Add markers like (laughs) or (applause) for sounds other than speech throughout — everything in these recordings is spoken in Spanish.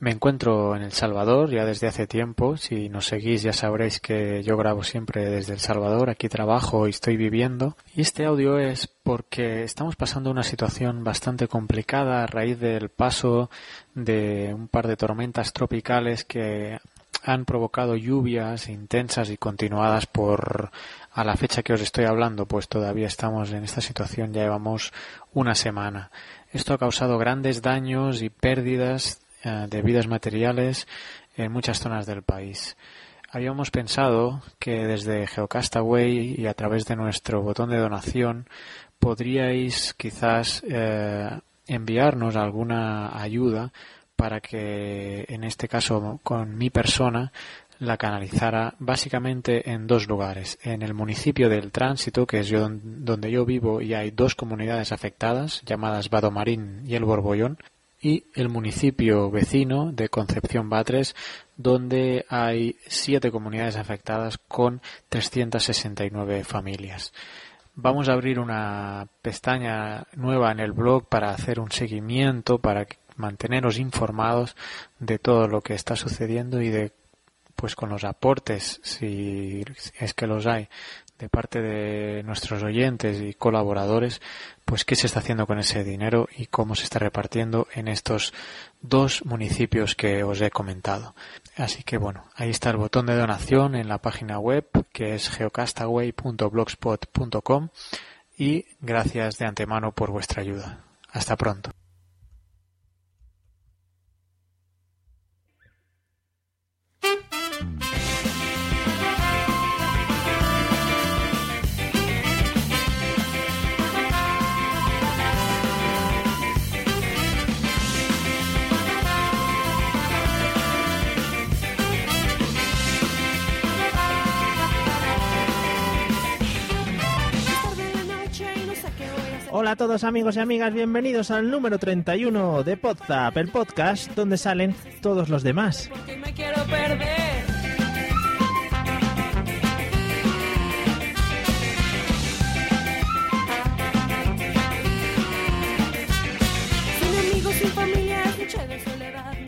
Me encuentro en El Salvador ya desde hace tiempo. Si nos seguís ya sabréis que yo grabo siempre desde El Salvador. Aquí trabajo y estoy viviendo. Y este audio es porque estamos pasando una situación bastante complicada a raíz del paso de un par de tormentas tropicales que han provocado lluvias intensas y continuadas por a la fecha que os estoy hablando, pues todavía estamos en esta situación, ya llevamos una semana. Esto ha causado grandes daños y pérdidas de vidas materiales en muchas zonas del país. Habíamos pensado que desde Geocastaway y a través de nuestro botón de donación podríais quizás eh, enviarnos alguna ayuda para que en este caso con mi persona la canalizara básicamente en dos lugares. En el municipio del Tránsito, que es yo donde yo vivo, y hay dos comunidades afectadas, llamadas Badomarín y El Borbollón, y el municipio vecino de Concepción Batres, donde hay siete comunidades afectadas con 369 familias. Vamos a abrir una pestaña nueva en el blog para hacer un seguimiento, para manteneros informados de todo lo que está sucediendo y de pues con los aportes, si es que los hay, de parte de nuestros oyentes y colaboradores, pues qué se está haciendo con ese dinero y cómo se está repartiendo en estos dos municipios que os he comentado. Así que bueno, ahí está el botón de donación en la página web que es geocastaway.blogspot.com y gracias de antemano por vuestra ayuda. Hasta pronto. Hola a todos amigos y amigas, bienvenidos al número 31 de Podzap, el podcast donde salen todos los demás. me quiero perder.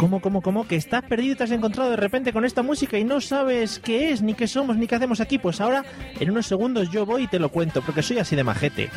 ¿Cómo, cómo, cómo? ¿Que estás perdido y te has encontrado de repente con esta música y no sabes qué es, ni qué somos, ni qué hacemos aquí? Pues ahora, en unos segundos yo voy y te lo cuento, porque soy así de majete.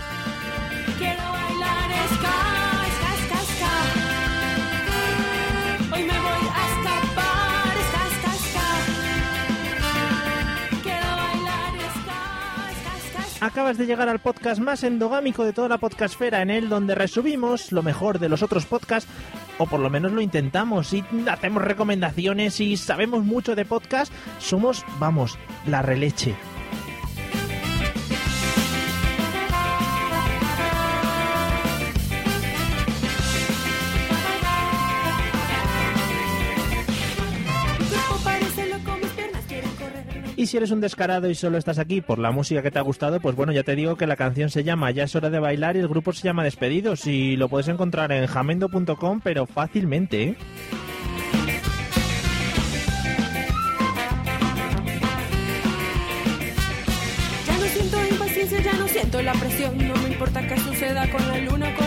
Acabas de llegar al podcast más endogámico de toda la podcastfera, en el donde resumimos lo mejor de los otros podcasts, o por lo menos lo intentamos, y hacemos recomendaciones y sabemos mucho de podcast, somos, vamos, la releche. Si eres un descarado y solo estás aquí por la música que te ha gustado, pues bueno, ya te digo que la canción se llama Ya es hora de bailar y el grupo se llama Despedidos y lo puedes encontrar en jamendo.com, pero fácilmente, ¿eh? Ya no siento impaciencia, ya no siento la presión. No me importa qué suceda con la luna con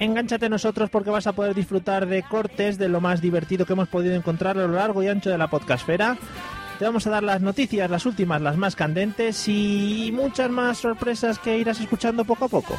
Engánchate nosotros porque vas a poder disfrutar de cortes de lo más divertido que hemos podido encontrar a lo largo y ancho de la podcastfera. Te vamos a dar las noticias, las últimas, las más candentes y muchas más sorpresas que irás escuchando poco a poco.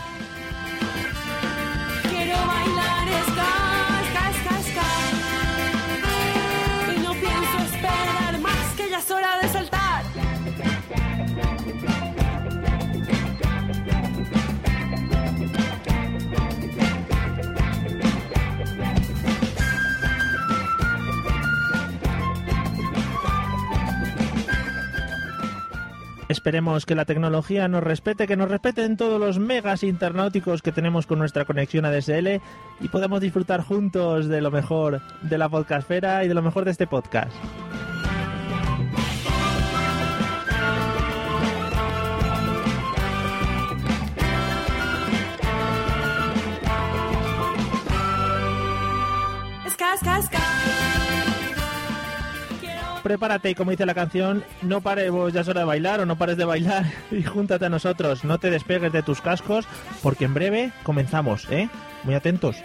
Esperemos que la tecnología nos respete, que nos respeten todos los megas internauticos que tenemos con nuestra conexión ADSL y podamos disfrutar juntos de lo mejor de la podcastfera y de lo mejor de este podcast. Quiero Prepárate y como dice la canción, no paremos, ya es hora de bailar o no pares de bailar (laughs) y júntate a nosotros, no te despegues de tus cascos porque en breve comenzamos, ¿eh? Muy atentos.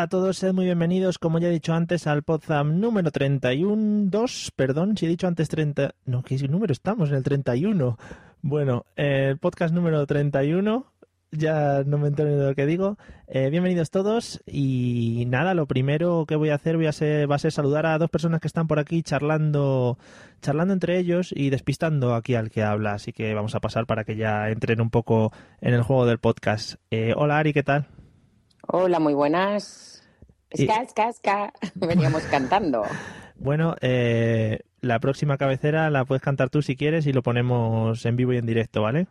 Hola a todos, sed muy bienvenidos, como ya he dicho antes, al Podzam número 31, 2, perdón, si he dicho antes 30, no, ¿qué número estamos? En el 31. Bueno, eh, el podcast número 31, ya no me entero de lo que digo. Eh, bienvenidos todos y nada, lo primero que voy a hacer voy a ser, va a ser saludar a dos personas que están por aquí charlando, charlando entre ellos y despistando aquí al que habla, así que vamos a pasar para que ya entren un poco en el juego del podcast. Eh, hola Ari, ¿qué tal? Hola, muy buenas. Y- Ska, ska, ska. Veníamos cantando. Bueno, eh, la próxima cabecera la puedes cantar tú si quieres y lo ponemos en vivo y en directo, ¿vale?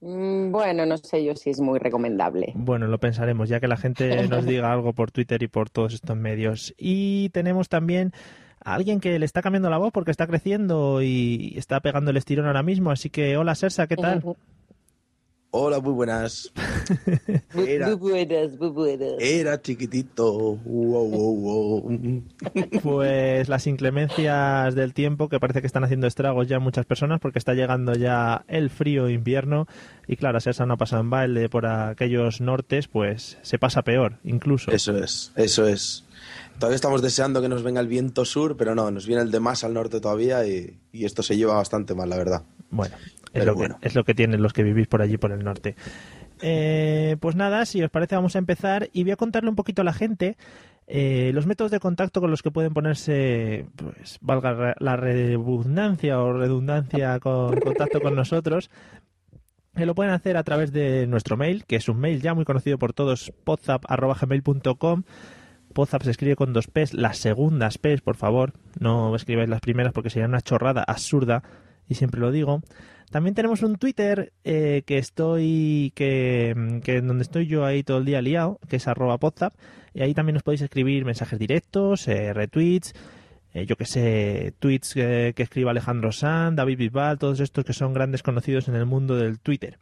Mm, Bueno, no sé yo si es muy recomendable. Bueno, lo pensaremos, ya que la gente nos (laughs) diga algo por Twitter y por todos estos medios. Y tenemos también a alguien que le está cambiando la voz porque está creciendo y está pegando el estirón ahora mismo. Así que, hola Sersa, ¿qué tal? (laughs) Hola, muy buenas. (laughs) Era, bu- buenas, bu- buenas. era chiquitito. Wow, wow, wow. Pues las inclemencias del tiempo que parece que están haciendo estragos ya muchas personas porque está llegando ya el frío invierno y claro, a Sersa no ha pasado en baile por aquellos nortes, pues se pasa peor incluso. Eso es, eso es. Todavía estamos deseando que nos venga el viento sur, pero no, nos viene el de más al norte todavía y, y esto se lleva bastante mal, la verdad. Bueno, es Pero lo, que, bueno. es lo que tienen los que vivís por allí, por el norte. Eh, pues nada, si os parece vamos a empezar y voy a contarle un poquito a la gente eh, los métodos de contacto con los que pueden ponerse, pues valga la redundancia o redundancia con contacto con nosotros. Eh, lo pueden hacer a través de nuestro mail, que es un mail ya muy conocido por todos, podzap.gmail.com. Podzap se escribe con dos P's, las segundas P's, por favor, no escribáis las primeras porque sería una chorrada absurda y siempre lo digo. También tenemos un Twitter eh, que estoy, que, que donde estoy yo ahí todo el día liado, que es arroba podzap, y ahí también os podéis escribir mensajes directos, eh, retweets, eh, yo que sé, tweets eh, que escriba Alejandro Sanz, David Bisbal, todos estos que son grandes conocidos en el mundo del Twitter.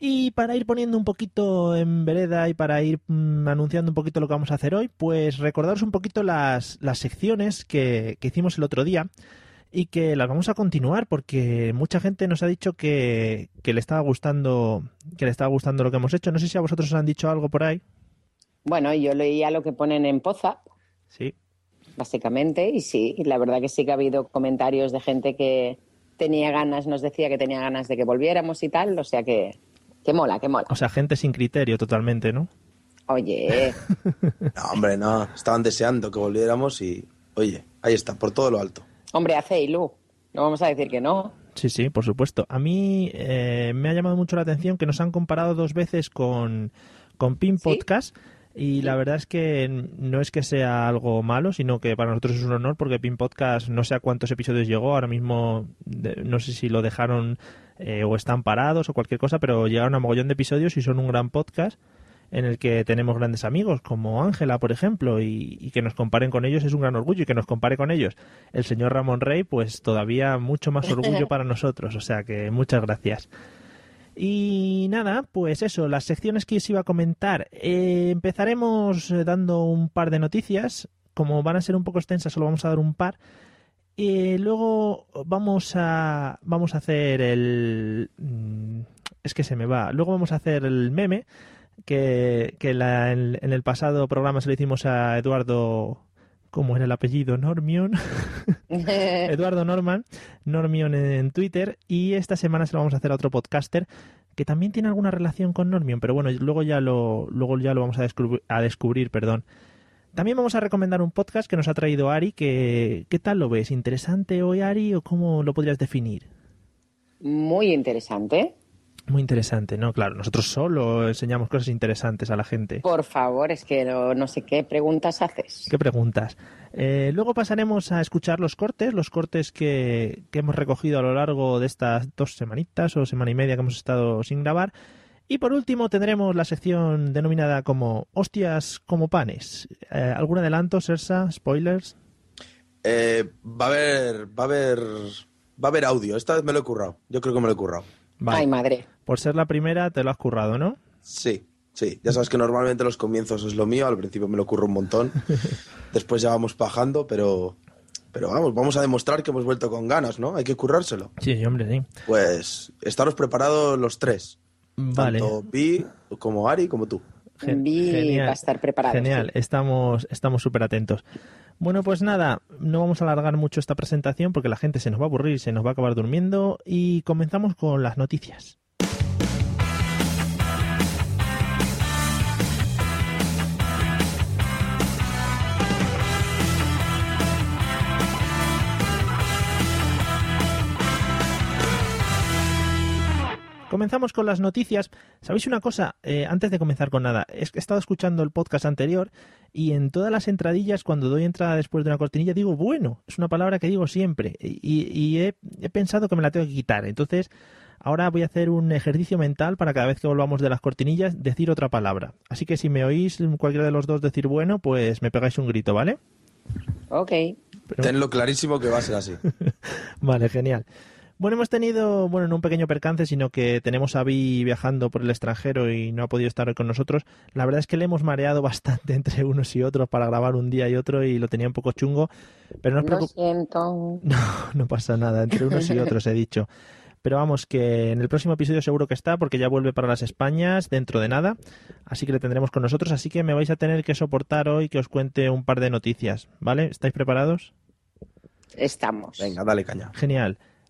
Y para ir poniendo un poquito en vereda y para ir mm, anunciando un poquito lo que vamos a hacer hoy, pues recordaros un poquito las, las secciones que, que hicimos el otro día y que las vamos a continuar porque mucha gente nos ha dicho que, que le estaba gustando que le estaba gustando lo que hemos hecho. No sé si a vosotros os han dicho algo por ahí. Bueno, yo leía lo que ponen en Poza, Sí. básicamente, y sí, la verdad que sí que ha habido comentarios de gente que tenía ganas, nos decía que tenía ganas de que volviéramos y tal, o sea que, que mola, que mola. O sea, gente sin criterio totalmente, ¿no? Oye, (laughs) No, hombre, no. Estaban deseando que volviéramos y, oye, ahí está, por todo lo alto. Hombre, hace Ilu, no vamos a decir que no. Sí, sí, por supuesto. A mí eh, me ha llamado mucho la atención que nos han comparado dos veces con, con Pin ¿Sí? Podcast. Y la verdad es que no es que sea algo malo, sino que para nosotros es un honor porque Pin Podcast no sé a cuántos episodios llegó, ahora mismo no sé si lo dejaron eh, o están parados o cualquier cosa, pero llegaron a mogollón de episodios y son un gran podcast. En el que tenemos grandes amigos como Ángela, por ejemplo, y, y que nos comparen con ellos es un gran orgullo y que nos compare con ellos el señor Ramón Rey, pues todavía mucho más orgullo (laughs) para nosotros. O sea que muchas gracias. Y nada, pues eso, las secciones que os iba a comentar. Eh, empezaremos eh, dando un par de noticias. Como van a ser un poco extensas, solo vamos a dar un par. Y luego vamos a vamos a hacer el mm, es que se me va. Luego vamos a hacer el meme que, que la- en, en el pasado programa se lo hicimos a Eduardo ¿cómo era el apellido? Normion. (laughs) Eduardo Norman, Normion en Twitter, y esta semana se lo vamos a hacer a otro podcaster que también tiene alguna relación con Normion, pero bueno, luego ya lo, luego ya lo vamos a descubrir, a descubrir, perdón. También vamos a recomendar un podcast que nos ha traído Ari, que ¿qué tal lo ves? ¿Interesante hoy, Ari, o cómo lo podrías definir? Muy interesante. Muy interesante, ¿no? Claro, nosotros solo enseñamos cosas interesantes a la gente. Por favor, es que no, no sé qué preguntas haces. ¿Qué preguntas? Eh, luego pasaremos a escuchar los cortes, los cortes que, que hemos recogido a lo largo de estas dos semanitas o semana y media que hemos estado sin grabar. Y por último tendremos la sección denominada como Hostias como panes. Eh, ¿Algún adelanto, Sersa? ¿Spoilers? Eh, va a haber, va a haber, va a haber audio. Esta vez me lo he currado. Yo creo que me lo he currado. Vale. Ay, madre. Por ser la primera te lo has currado, ¿no? Sí, sí. Ya sabes que normalmente los comienzos es lo mío. Al principio me lo curro un montón. (laughs) Después ya vamos bajando, pero, pero vamos, vamos a demostrar que hemos vuelto con ganas, ¿no? Hay que currárselo. Sí, sí, hombre, sí. Pues estaros preparados los tres. Vale. Tanto Vi como Ari como tú. Gen- Vi va a estar preparado, Genial, sí. estamos estamos súper atentos. Bueno, pues nada, no vamos a alargar mucho esta presentación porque la gente se nos va a aburrir, se nos va a acabar durmiendo y comenzamos con las noticias. Comenzamos con las noticias. ¿Sabéis una cosa? Eh, antes de comenzar con nada, es que he estado escuchando el podcast anterior y en todas las entradillas, cuando doy entrada después de una cortinilla, digo bueno. Es una palabra que digo siempre y, y he, he pensado que me la tengo que quitar. Entonces, ahora voy a hacer un ejercicio mental para cada vez que volvamos de las cortinillas decir otra palabra. Así que si me oís cualquiera de los dos decir bueno, pues me pegáis un grito, ¿vale? Ok. Pero- Tenlo clarísimo que va a ser así. (laughs) Vale, genial. Bueno, hemos tenido, bueno, no un pequeño percance, sino que tenemos a Vi viajando por el extranjero y no ha podido estar hoy con nosotros. La verdad es que le hemos mareado (laughs) bastante entre unos y otros para grabar un día y otro y lo tenía un poco chungo. Pero no os Lo preocup- siento. (laughs) No, no pasa nada, entre unos y otros he dicho. Pero vamos, que en el próximo episodio seguro que está, porque ya vuelve para las Españas dentro de nada. Así que le tendremos con nosotros. Así que me vais a tener que soportar hoy que os cuente un par de noticias. ¿Vale? ¿Estáis preparados? Estamos. Venga, dale caña. Genial.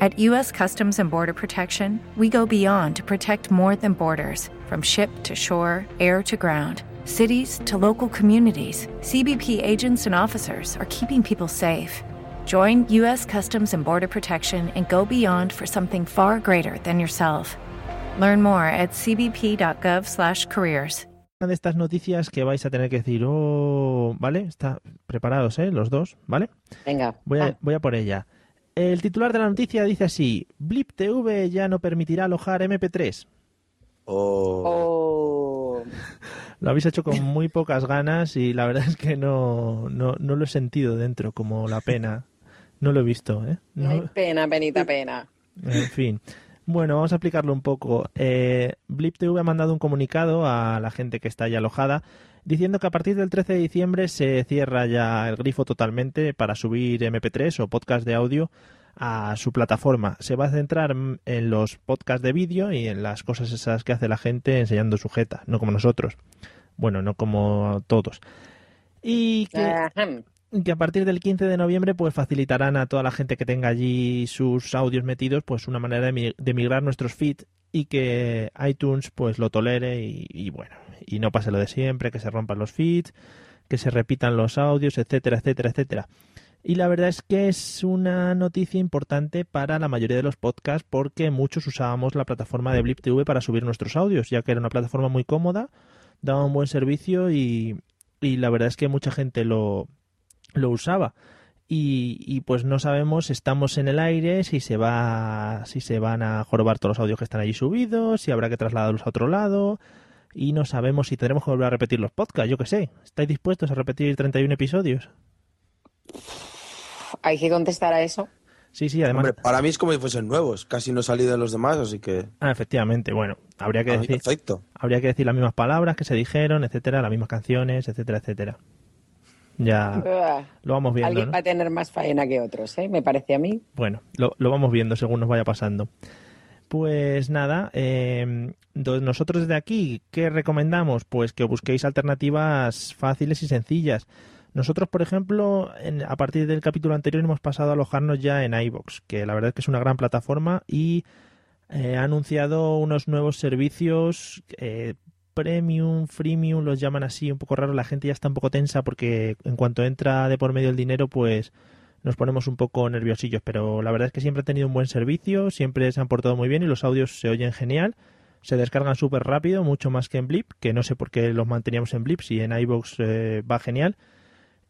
At U.S. Customs and Border Protection, we go beyond to protect more than borders from ship to shore, air to ground. Cities to local communities, CBP agents and officers are keeping people safe. Join U.S. Customs and Border Protection and go beyond for something far greater than yourself. Learn more at cbp.gov/careers. una de estas noticias que vais a tener que decir, oh, ¿vale? Está preparados, ¿eh? Los dos, ¿vale? Venga. Voy a, Ah, voy a por ella. El titular de la noticia dice así, Blip TV ya no permitirá alojar MP3. O oh. pero Lo habéis hecho con muy pocas ganas y la verdad es que no, no, no lo he sentido dentro, como la pena. No lo he visto, ¿eh? No- ay, pena, penita, pena. En fin. Bueno, vamos a explicarlo un poco. Eh, Blip TV ha mandado un comunicado a la gente que está ya alojada diciendo que a partir del 13 de diciembre se cierra ya el grifo totalmente para subir MP3 o podcast de audio a su plataforma. Se va a centrar en los podcasts de vídeo y en las cosas esas que hace la gente enseñando sujeta, no como nosotros. Bueno, no como todos. Y que a partir del 15 de noviembre pues facilitarán a toda la gente que tenga allí sus audios metidos pues una manera de, mi- de migrar nuestros feeds y que iTunes pues lo tolere y, y bueno y no pase lo de siempre que se rompan los feeds que se repitan los audios etcétera etcétera etcétera. Y la verdad es que es una noticia importante para la mayoría de los podcasts porque muchos usábamos la plataforma de Blip TV para subir nuestros audios ya que era una plataforma muy cómoda daba un buen servicio y, y la verdad es que mucha gente lo, lo usaba. Y, y pues no sabemos estamos en el aire si se va si se van a jorobar todos los audios que están allí subidos si habrá que trasladarlos a otro lado y no sabemos si tendremos que volver a repetir los podcasts yo qué sé estáis dispuestos a repetir 31 episodios Hay que contestar a eso. sí sí además Hombre, para mí es como si fuesen nuevos. Casi no he salido de los demás, así que. ah, efectivamente bueno habría que a decir perfecto. habría que decir las mismas palabras que se dijeron etcétera las mismas canciones etcétera etcétera ya Ah, lo vamos viendo Alguien ¿no? va a tener más faena que otros, ¿eh? Me parece a mí. Bueno, lo, lo vamos viendo según nos vaya pasando. Pues nada, eh, nosotros desde aquí, ¿qué recomendamos? Pues que busquéis alternativas fáciles y sencillas. Nosotros, por ejemplo, en- a partir del capítulo anterior hemos pasado a alojarnos ya en iBox, que la verdad es que es una gran plataforma y eh, ha anunciado unos nuevos servicios eh, premium, freemium, los llaman así, un poco raro. La gente ya está un poco tensa porque en cuanto entra de por medio el dinero, pues nos ponemos un poco nerviosillos, pero la verdad es que siempre han tenido un buen servicio, siempre se han portado muy bien y los audios se oyen genial. Se descargan súper rápido, mucho más que en Blip, que no sé por qué los manteníamos en Blip, si en iVoox eh, va genial.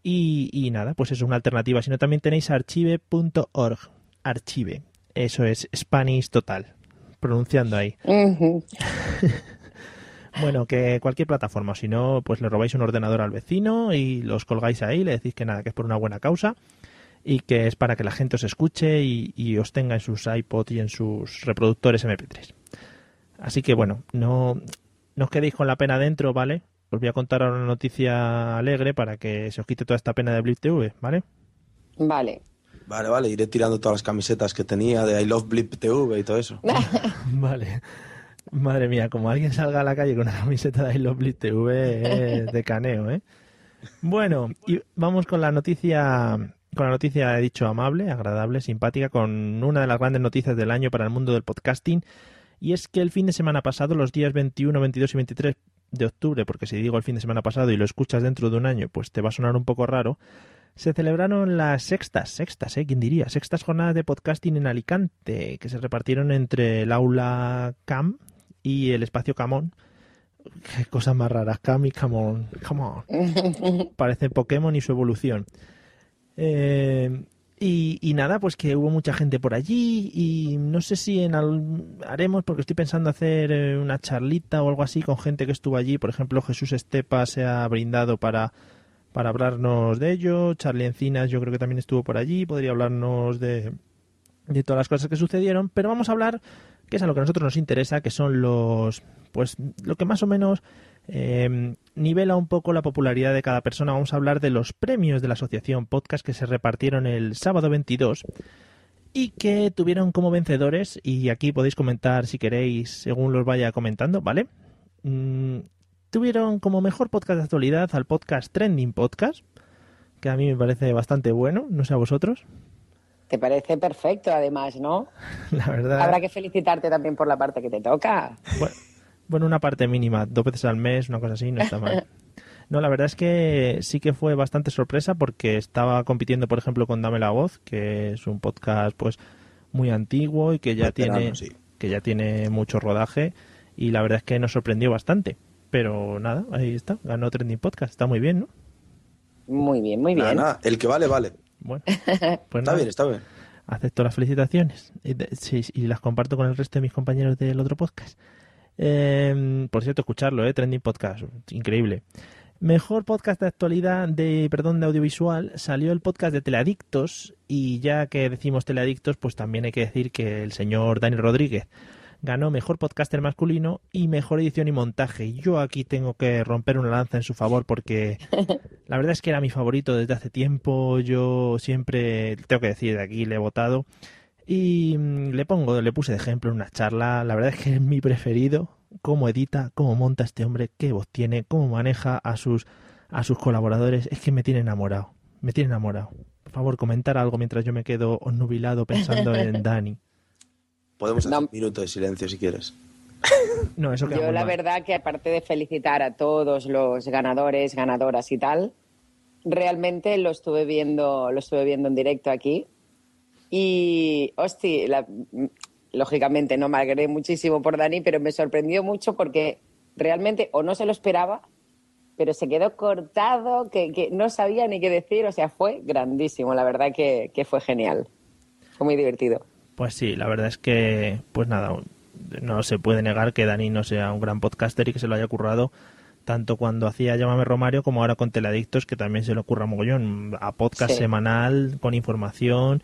Y, y nada, pues es una alternativa. Si no, también tenéis archive.org. Archive. Eso es Spanish total. Pronunciando ahí. (laughs) Bueno, que cualquier plataforma, si no, pues le robáis un ordenador al vecino y los colgáis ahí, le decís que nada, que es por una buena causa y que es para que la gente os escuche y, y os tenga en sus iPod y en sus reproductores MP3. Así que bueno, no, no os quedéis con la pena dentro, ¿vale? Os voy a contar ahora una noticia alegre para que se os quite toda esta pena de Blip TV, ¿vale? Vale. Vale, vale, iré tirando todas las camisetas que tenía de I Love Blip TV y todo eso. (laughs) Vale. Madre mía, como alguien salga a la calle con una camiseta de I Love Blitz TV es de caneo, ¿eh? Bueno, y vamos con la noticia, con la noticia, he dicho, amable, agradable, simpática, con una de las grandes noticias del año para el mundo del podcasting. Y es que el fin de semana pasado, los días 21, 22 y 23 de octubre, porque si digo el fin de semana pasado y lo escuchas dentro de un año, pues te va a sonar un poco raro, se celebraron las sextas, sextas, ¿eh? ¿Quién diría? Sextas jornadas de podcasting en Alicante, que se repartieron entre el aula CAM y el espacio Camón. Qué cosas más raras, Cam y Camón. Camón. (laughs) Parece Pokémon y su evolución. Eh, y, y nada, pues que hubo mucha gente por allí y no sé si en al- haremos, porque estoy pensando hacer eh, una charlita o algo así con gente que estuvo allí. Por ejemplo, Jesús Estepa se ha brindado para, para hablarnos de ello. Charlie Encinas yo creo que también estuvo por allí, podría hablarnos de, de todas las cosas que sucedieron. Pero vamos a hablar, que es a lo que a nosotros nos interesa, que son los, pues lo que más o menos eh, nivela un poco la popularidad de cada persona. Vamos a hablar de los premios de la asociación podcast que se repartieron el sábado 22 y que tuvieron como vencedores, y aquí podéis comentar si queréis según los vaya comentando, ¿vale? Mm, tuvieron como mejor podcast de actualidad al podcast Trending Podcast, que a mí me parece bastante bueno, no sé a vosotros, Te parece perfecto, además, ¿no? (laughs) la verdad. Habrá que felicitarte también por la parte que te toca. Bueno, bueno, una parte mínima, dos veces al mes, una cosa así, no está mal. (laughs) No, la verdad es que sí que fue bastante sorpresa porque estaba compitiendo, por ejemplo, con Dame la Voz, que es un podcast pues muy antiguo y que ya Veterano, tiene sí. que ya tiene mucho rodaje y la verdad es que nos sorprendió bastante. Pero nada, ahí está, ganó Trending Podcast, está muy bien, ¿no? Muy bien, muy Nada, bien. nada, el que vale, vale. Bueno, (laughs) pues Está nada, bien, está bien. acepto las felicitaciones y, de- sí, y las comparto con el resto de mis compañeros del otro podcast. Eh, por cierto, escucharlo, ¿eh? Trending Podcast, increíble. Mejor podcast de actualidad de, perdón, de audiovisual, salió el podcast de Teleadictos y ya que decimos Teleadictos, pues también hay que decir que el señor Dani Rodríguez ganó mejor podcaster masculino y mejor edición y montaje. Yo aquí tengo que romper una lanza en su favor porque (laughs) la verdad es que era mi favorito desde hace tiempo. Yo siempre, tengo que decir, de aquí le he votado. Y mm, le pongo, le puse de ejemplo en una charla. La verdad es que es mi preferido. Cómo edita, cómo monta este hombre, qué voz tiene, cómo maneja a sus, a sus colaboradores. Es que me tiene enamorado. Me tiene enamorado. Por favor, comentar algo mientras yo me quedo nubilado pensando (laughs) en Dani. Podemos hacer No. un minuto de silencio si quieres. No, eso Yo la mal. verdad que aparte de felicitar a todos los ganadores, ganadoras y tal, realmente lo estuve viendo, lo estuve viendo en directo aquí. Y, hostia, la- lógicamente no me alegré muchísimo por Dani, pero me sorprendió mucho porque realmente o no se lo esperaba, pero se quedó cortado, que, que no sabía ni qué decir, o sea, fue grandísimo, la verdad que, que fue genial. Fue muy divertido. Pues sí, la verdad es que, pues nada, no se puede negar que Dani no sea un gran podcaster y que se lo haya currado tanto cuando hacía Llámame Romario como ahora con Teladictos, que también se lo ocurra mogollón, a podcast Sí. semanal con información,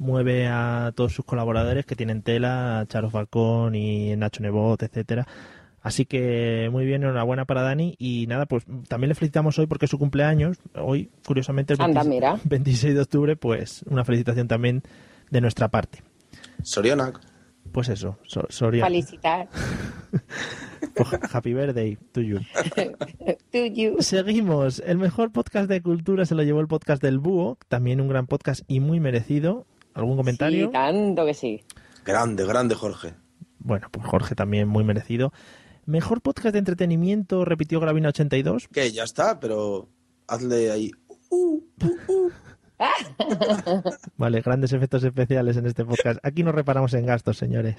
mueve a todos sus colaboradores que tienen tela, a Charo Falcón y Nacho Nebot, etcétera. Así que muy bien, enhorabuena para Dani y nada, pues también le felicitamos hoy porque es su cumpleaños, hoy curiosamente el Anda, 26 mira. (laughs) 26 de octubre, pues una felicitación también de nuestra parte. Soriana, Pues eso, so-. Felicitar. (laughs) Pues, happy birthday to you. (laughs) To you. Seguimos. El mejor podcast de cultura se lo llevó el podcast del Búho, también un gran podcast y muy merecido. ¿Algún comentario? Sí, tanto que sí. grande, grande Jorge. Bueno, pues Jorge también muy merecido. Mejor podcast de entretenimiento, repitió Gravina 82. Que ya está, pero hazle ahí. Uh, uh, uh. (laughs) Vale, grandes efectos especiales en este podcast. Aquí no reparamos en gastos, señores.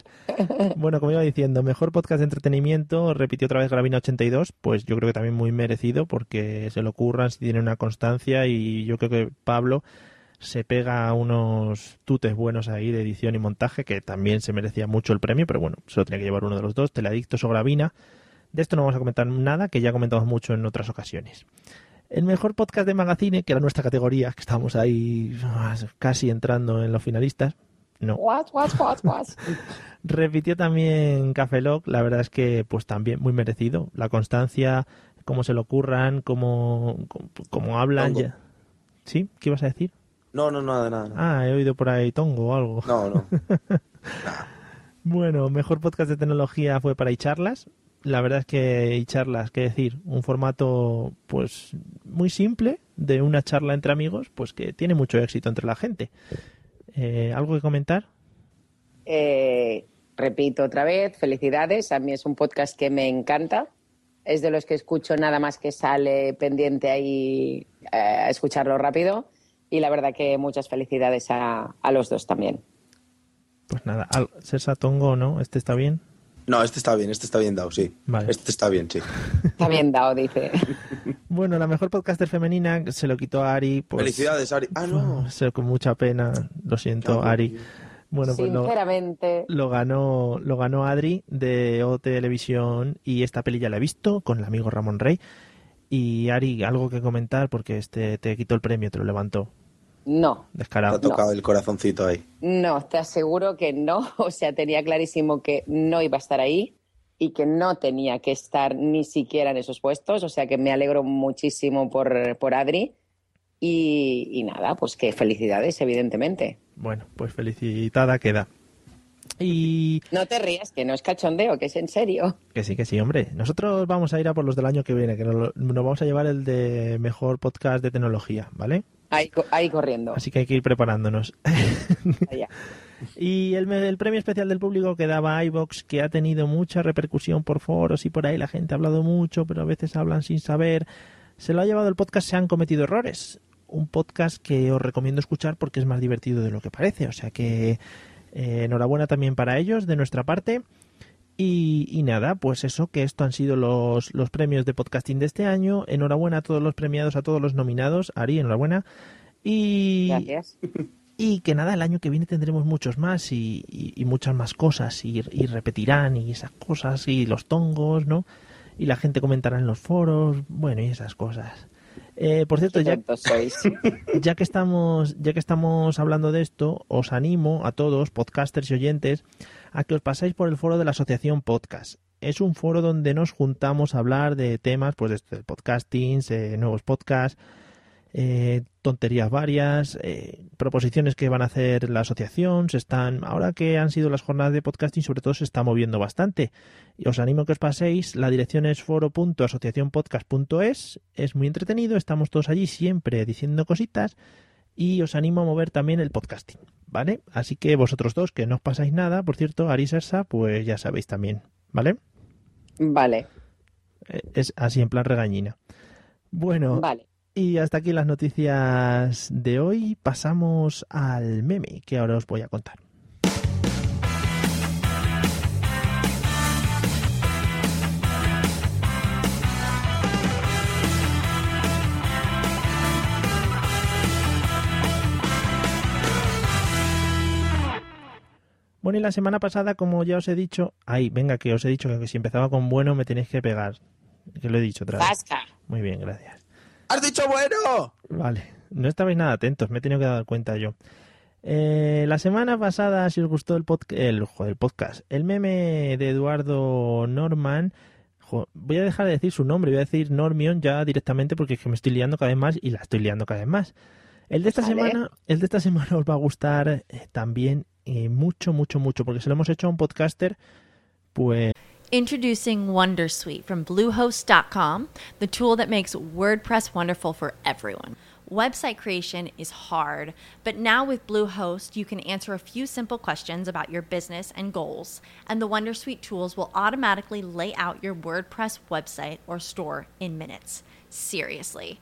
Bueno, como iba diciendo, mejor podcast de entretenimiento, repitió otra vez Gravina 82, pues yo creo que también muy merecido porque se lo curran, si tiene una constancia y yo creo que Pablo se pega unos tutes buenos ahí de edición y montaje que también se merecía mucho el premio, pero bueno, se lo tenía que llevar uno de los dos, Teladictos o Gravina. De esto no vamos a comentar nada, que ya comentamos mucho en otras ocasiones. El mejor podcast de magazine, que era nuestra categoría, que estábamos ahí ah, casi entrando en los finalistas. No. What, what, what, what. (laughs) Repitió también Café Lock, la verdad es que pues también muy merecido. La constancia, cómo se lo curran, cómo, cómo, cómo hablan. Tongo. ya- ¿Sí? ¿Qué ibas a decir? No, no, nada, nada. nada. Ah, he oído por ahí tongo o algo. No, no. (laughs) Bueno, mejor podcast de tecnología fue para iCharlas. La verdad es que iCharlas, qué decir, un formato pues muy simple de una charla entre amigos, pues que tiene mucho éxito entre la gente. Eh, ¿Algo que comentar? Eh, repito otra vez, felicidades. A mí es un podcast que me encanta. Es de los que escucho nada más que sale pendiente ahí eh, a escucharlo rápido. Y la verdad que muchas felicidades a, a los dos también. Pues nada, Sersa Tongo, ¿no? ¿Este está bien? No, este está bien, este está bien dado, sí. Vale. Este está bien, sí. Está bien dado, dice. (laughs) Bueno, la mejor podcaster femenina se lo quitó a Ari. Pues, Felicidades, Ari. Ah, no. (laughs) se- Con mucha pena, lo siento, Ari. Bueno, pues lo, Sinceramente, lo ganó lo ganó Adri de O Televisión y esta peli ya la he visto con el amigo Ramón Rey. Y Ari, algo que comentar porque este te quitó el premio, te lo levantó. No. Te ha tocado el corazoncito ahí. No, te aseguro que no. (laughs) O sea, tenía clarísimo que no iba a estar ahí y que no tenía que estar ni siquiera en esos puestos. O sea, que me alegro muchísimo por, por Adri. Y, y nada, pues que felicidades, evidentemente. Bueno, pues felicitada queda. Y No te rías, que no es cachondeo, que es en serio. que sí, que sí, hombre. Nosotros vamos a ir a por los del año que viene, que nos vamos a llevar el de mejor podcast de tecnología, ¿vale? Ahí, co- ahí corriendo. Así que hay que ir preparándonos. Allá. (laughs) Y el, el premio especial del público que daba iVox, que ha tenido mucha repercusión por foros y por ahí la gente ha hablado mucho, pero a veces hablan sin saber, se lo ha llevado el podcast Se han cometido errores. Un podcast que os recomiendo escuchar porque es más divertido de lo que parece. O sea que eh, enhorabuena también para ellos de nuestra parte. Y, y nada, pues eso, que esto han sido los, los premios de podcasting de este año. Enhorabuena a todos los premiados, a todos los nominados. Ari, enhorabuena. Y, Gracias. Y que nada, el año que viene tendremos muchos más y, y- y muchas más cosas y, repetirán y esas cosas y los tongos, ¿no? Y la gente comentará en los foros, bueno, y esas cosas. Eh, por cierto, ya, (laughs) ya que estamos ya que estamos hablando de esto, os animo a todos, podcasters y oyentes, a que os pasáis por el foro de la Asociación Podcast. Es un foro donde nos juntamos a hablar de temas, pues de podcasting, eh, nuevos podcasts, eh, tonterías varias, eh, proposiciones que van a hacer la asociación, se están, ahora que han sido las jornadas de podcasting, sobre todo se está moviendo bastante. Y os animo a que os paséis, la dirección es foro.asociacionpodcast.es, es muy entretenido, estamos todos allí siempre diciendo cositas y os animo a mover también el podcasting, ¿vale? Así que vosotros dos que no os pasáis nada, por cierto, Ari Sersa, pues ya sabéis también, ¿vale? Vale, Eh, Es así en plan regañina. Bueno, vale. y hasta aquí las noticias de hoy. Pasamos al meme que ahora os voy a contar. Bueno, y la semana pasada, como ya os he dicho, ay, venga, que os he dicho que si empezaba con bueno me tenéis que pegar. Que lo he dicho otra vez. Zasca. Muy bien, gracias. ¡Has dicho bueno! Vale, no estabais nada atentos, me he tenido que dar cuenta yo. Eh, la semana pasada, si os gustó el, el, joder, el podcast, el meme de Eduardo Norman, jo, voy a dejar de decir su nombre, voy a decir Normion ya directamente porque es que me estoy liando cada vez más y la estoy liando cada vez más. El de esta Vale. semana, el de esta semana os va a gustar eh, también eh, mucho, mucho, mucho, porque se lo hemos hecho a un podcaster, pues Introducing Wondersuite from Bluehost.com, the tool that makes WordPress wonderful for everyone. Website creation is hard, but now with Bluehost, you can answer a few simple questions about your business and goals, and the Wondersuite tools will automatically lay out your WordPress website or store in minutes. Seriously.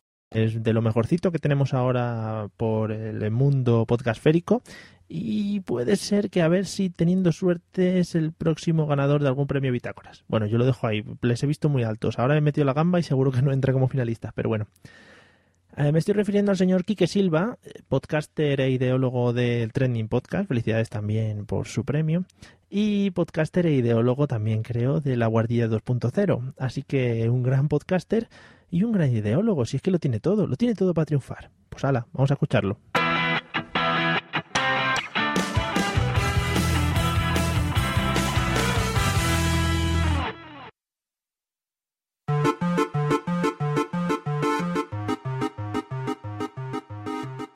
Es de lo mejorcito que tenemos ahora por el mundo podcastférico y puede ser que a ver si teniendo suerte es el próximo ganador de algún premio Bitácoras. Bueno, yo lo dejo ahí, les he visto muy altos. Ahora he metido la gamba y seguro que no entra como finalista, pero bueno. Eh, me estoy refiriendo al señor Quique Silva, eh, podcaster e ideólogo del Trending Podcast. Felicidades también por su premio. Y podcaster e ideólogo también, creo, de la Guardilla 2.0. Así que un gran podcaster y un gran ideólogo. Si es que lo tiene todo, lo tiene todo para triunfar. Pues ala, vamos a escucharlo.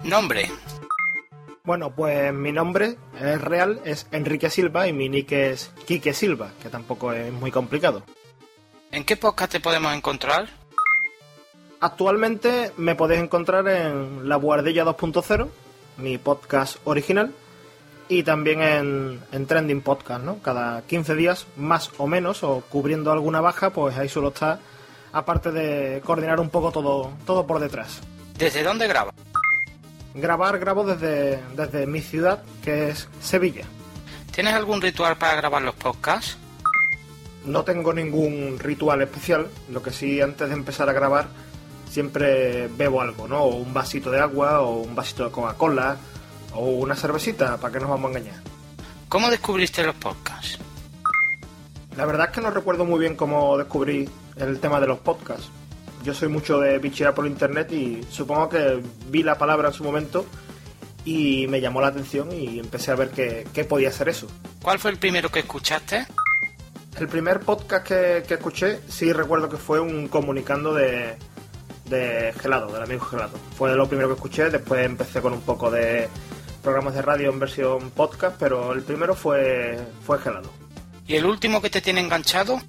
Nombre. Bueno, pues mi nombre es real, es Enrique Silva y mi nick es Quique Silva, que tampoco es muy complicado. ¿En qué podcast te podemos encontrar? Actualmente me podéis encontrar en La Guardilla 2.0, mi podcast original, y también en, en Trending Podcast, ¿no? Cada 15 días, más o menos, o cubriendo alguna baja, pues ahí suelo estar, aparte de coordinar un poco todo, todo por detrás. ¿Desde dónde grabas? Grabar, grabo desde, desde mi ciudad, que es Sevilla. ¿Tienes algún ritual para grabar los podcasts? No tengo ningún ritual especial, lo que sí antes de empezar a grabar siempre bebo algo, ¿no? O un vasito de agua o un vasito de Coca-Cola o una cervecita, ¿para qué nos vamos a engañar? ¿Cómo descubriste los podcasts? La verdad es que no recuerdo muy bien cómo descubrí el tema de los podcasts. Yo soy mucho de bichear por internet y supongo que vi la palabra en su momento y me llamó la atención y empecé a ver qué, qué podía ser eso. ¿Cuál fue el primero que escuchaste? El primer podcast que, que escuché, sí recuerdo que fue un comunicando de, de Gelado, del amigo Gelado. Fue lo primero que escuché, después empecé con un poco de programas de radio en versión podcast, pero el primero fue, fue Gelado. ¿Y el último que te tiene enganchado?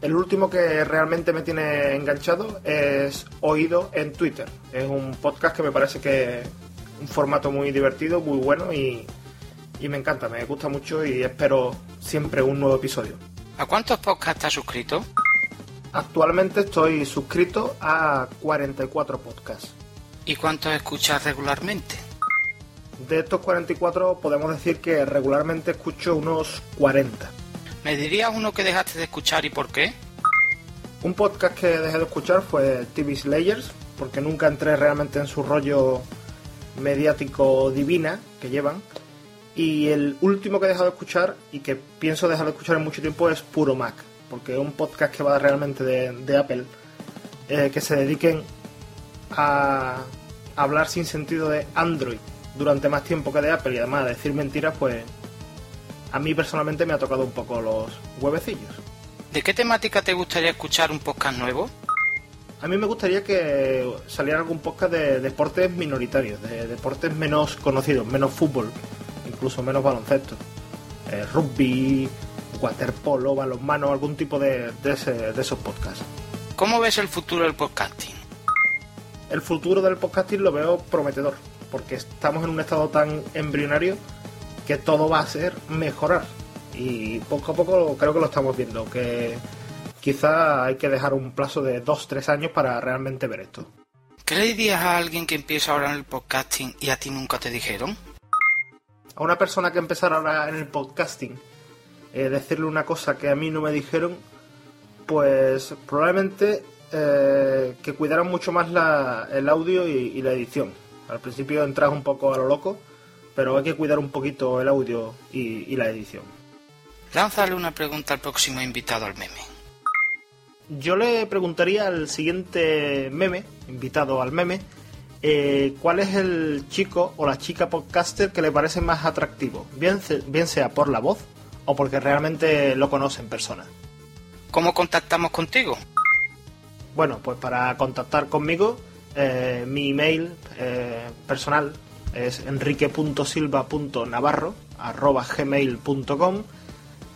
El último que realmente me tiene enganchado es Oído en Twitter. Es un podcast que me parece que un formato muy divertido, muy bueno y, y me encanta, me gusta mucho y espero siempre un nuevo episodio. ¿A cuántos podcasts estás suscrito? Actualmente estoy suscrito a 44 podcasts. ¿Y cuántos escuchas regularmente? De estos 44 podemos decir que regularmente escucho unos 40. ¿Me dirías uno que dejaste de escuchar y por qué? Un podcast que dejé de escuchar fue TV Slayers, porque nunca entré realmente en su rollo mediático divina que llevan. Y el último que he dejado de escuchar y que pienso dejar de escuchar en mucho tiempo es Puro Mac, porque es un podcast que va realmente de, de Apple, eh, que se dediquen a hablar sin sentido de Android durante más tiempo que de Apple y además a decir mentiras, pues a mí personalmente me ha tocado un poco los huevecillos. ¿De qué temática te gustaría escuchar un podcast nuevo? A mí me gustaría que saliera algún podcast de deportes minoritarios, de deportes menos conocidos, menos fútbol, incluso menos baloncesto. Eh, rugby, waterpolo, balonmano, algún tipo de, de, ese- de esos podcasts. ¿Cómo ves el futuro del podcasting? El futuro del podcasting lo veo prometedor, porque estamos en un estado tan embrionario que todo va a ser mejorar. Y poco a poco creo que lo estamos viendo, que quizá hay que dejar un plazo de 2-3 años para realmente ver esto. ¿Qué le dirías a alguien que empieza ahora en el podcasting y a ti nunca te dijeron? A una persona que empezara ahora en el podcasting, eh, decirle una cosa que a mí no me dijeron, pues probablemente eh, que cuidaran mucho más la- el audio y, y la edición. Al principio entras un poco a lo loco, pero hay que cuidar un poquito el audio y, y la edición. Lánzale una pregunta al próximo invitado al meme. Yo le preguntaría al siguiente meme, invitado al meme, eh, cuál es el chico o la chica podcaster que le parece más atractivo, bien, bien sea por la voz o porque realmente lo conoce en persona. ¿Cómo contactamos contigo? Bueno, pues para contactar conmigo, eh, mi email eh, personal es enrique.silva.navarro arroba gmail.com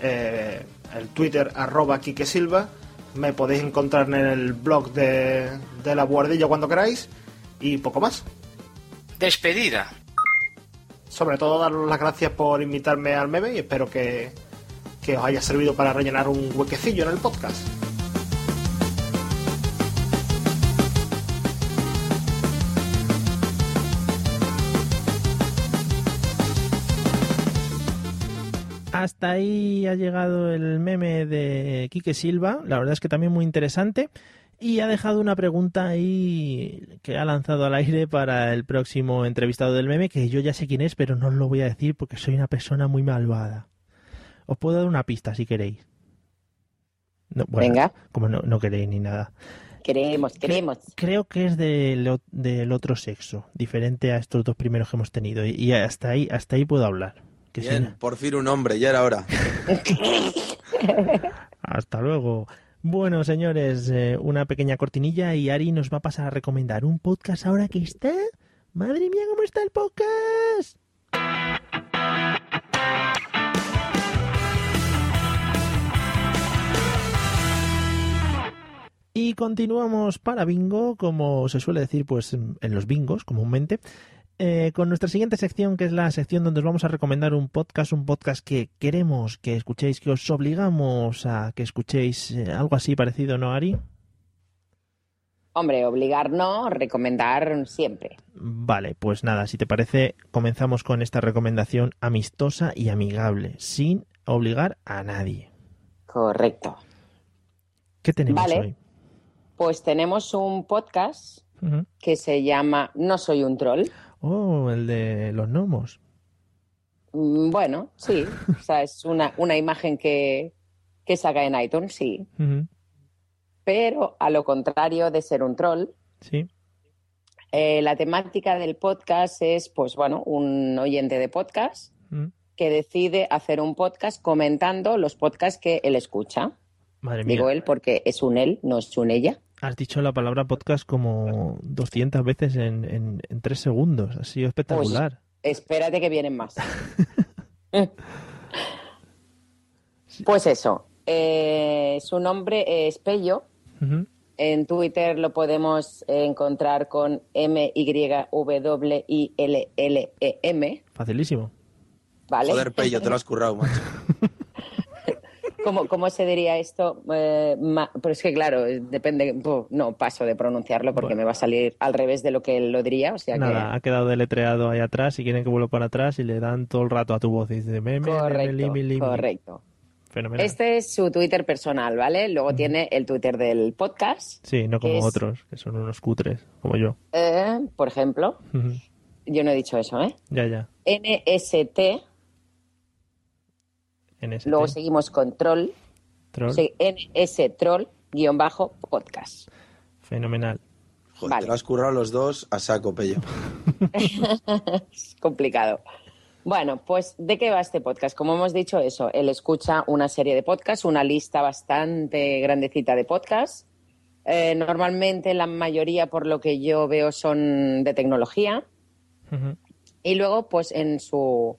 eh, el twitter arroba Silva me podéis encontrar en el blog de, de la guardilla cuando queráis y poco más Despedida. sobre todo daros las gracias por invitarme al meme y espero que, que os haya servido para rellenar un huequecillo en el podcast Hasta ahí ha llegado el meme de Quique Silva, la verdad es que también muy interesante. Y ha dejado una pregunta ahí que ha lanzado al aire para el próximo entrevistado del meme, que yo ya sé quién es, pero no os lo voy a decir porque soy una persona muy malvada. Os puedo dar una pista si queréis. No, bueno, Venga. Como no, no queréis ni nada. Queremos, queremos. Creo que es del, del otro sexo, diferente a estos dos primeros que hemos tenido. Y, y hasta ahí, hasta ahí puedo hablar. Que Bien, por fin un hombre, ya era hora. (laughs) Hasta luego. Bueno, señores, eh, una pequeña cortinilla y Ari nos va a pasar a recomendar un podcast ahora que está. Madre mía, ¿cómo está el podcast? Y continuamos para bingo, como se suele decir pues en los bingos comúnmente, eh, con nuestra siguiente sección, que es la sección donde os vamos a recomendar un podcast, un podcast que queremos que escuchéis, que os obligamos a que escuchéis eh, algo así parecido, ¿no, Ari? Hombre, obligar no, recomendar siempre. Vale, pues nada, si te parece, comenzamos con esta recomendación amistosa y amigable, sin obligar a nadie. Correcto. ¿Qué tenemos Vale. hoy? Pues tenemos un podcast que se llama No soy un troll. Oh, el de los gnomos. Mm, Bueno, sí. (laughs) O sea, es una, una imagen que, que saca en iTunes, sí. Pero a lo contrario de ser un troll, Sí. eh, la temática del podcast es, pues bueno, un oyente de podcast que decide hacer un podcast comentando los podcasts que él escucha. Madre mía. Digo él porque es un él, no es un ella. Has dicho la palabra podcast como 200 veces en, en, en tres segundos. Ha sido espectacular. Espérate que vienen más. (laughs) pues eso. eh, su nombre es Pello. En Twitter lo podemos encontrar con M-Y-W-I-L-L-E-M. Facilísimo. ¿Vale? Joder, Pello, te lo has currado, macho. (laughs) ¿Cómo, cómo se diría esto? Eh, ma- pero es que, claro, depende. No, paso de pronunciarlo porque me va a salir al revés de lo que él lo diría. O sea Nada, ha quedado deletreado ahí atrás. Si quieren que vuelva para atrás y le dan todo el rato a tu voz y dice meme, que. meme, Correcto, limi, limi. correcto. Fenomenal. Este es su Twitter personal, ¿vale? Luego tiene el Twitter del podcast. Sí, no que como es, otros, que son unos cutres, como yo. eh, por ejemplo, yo no he dicho eso, ¿eh? ya, ya. NST. Luego seguimos con Troll. troll. NS Troll guion bajo podcast. Fenomenal. Joder, te lo has currado los dos a saco, Pello. (laughs) es complicado. Bueno, pues ¿de qué va este podcast? Como hemos dicho eso, él escucha una serie de podcasts, una lista bastante grandecita de podcasts. Eh, normalmente la mayoría, por lo que yo veo, son de tecnología. Y luego, pues en su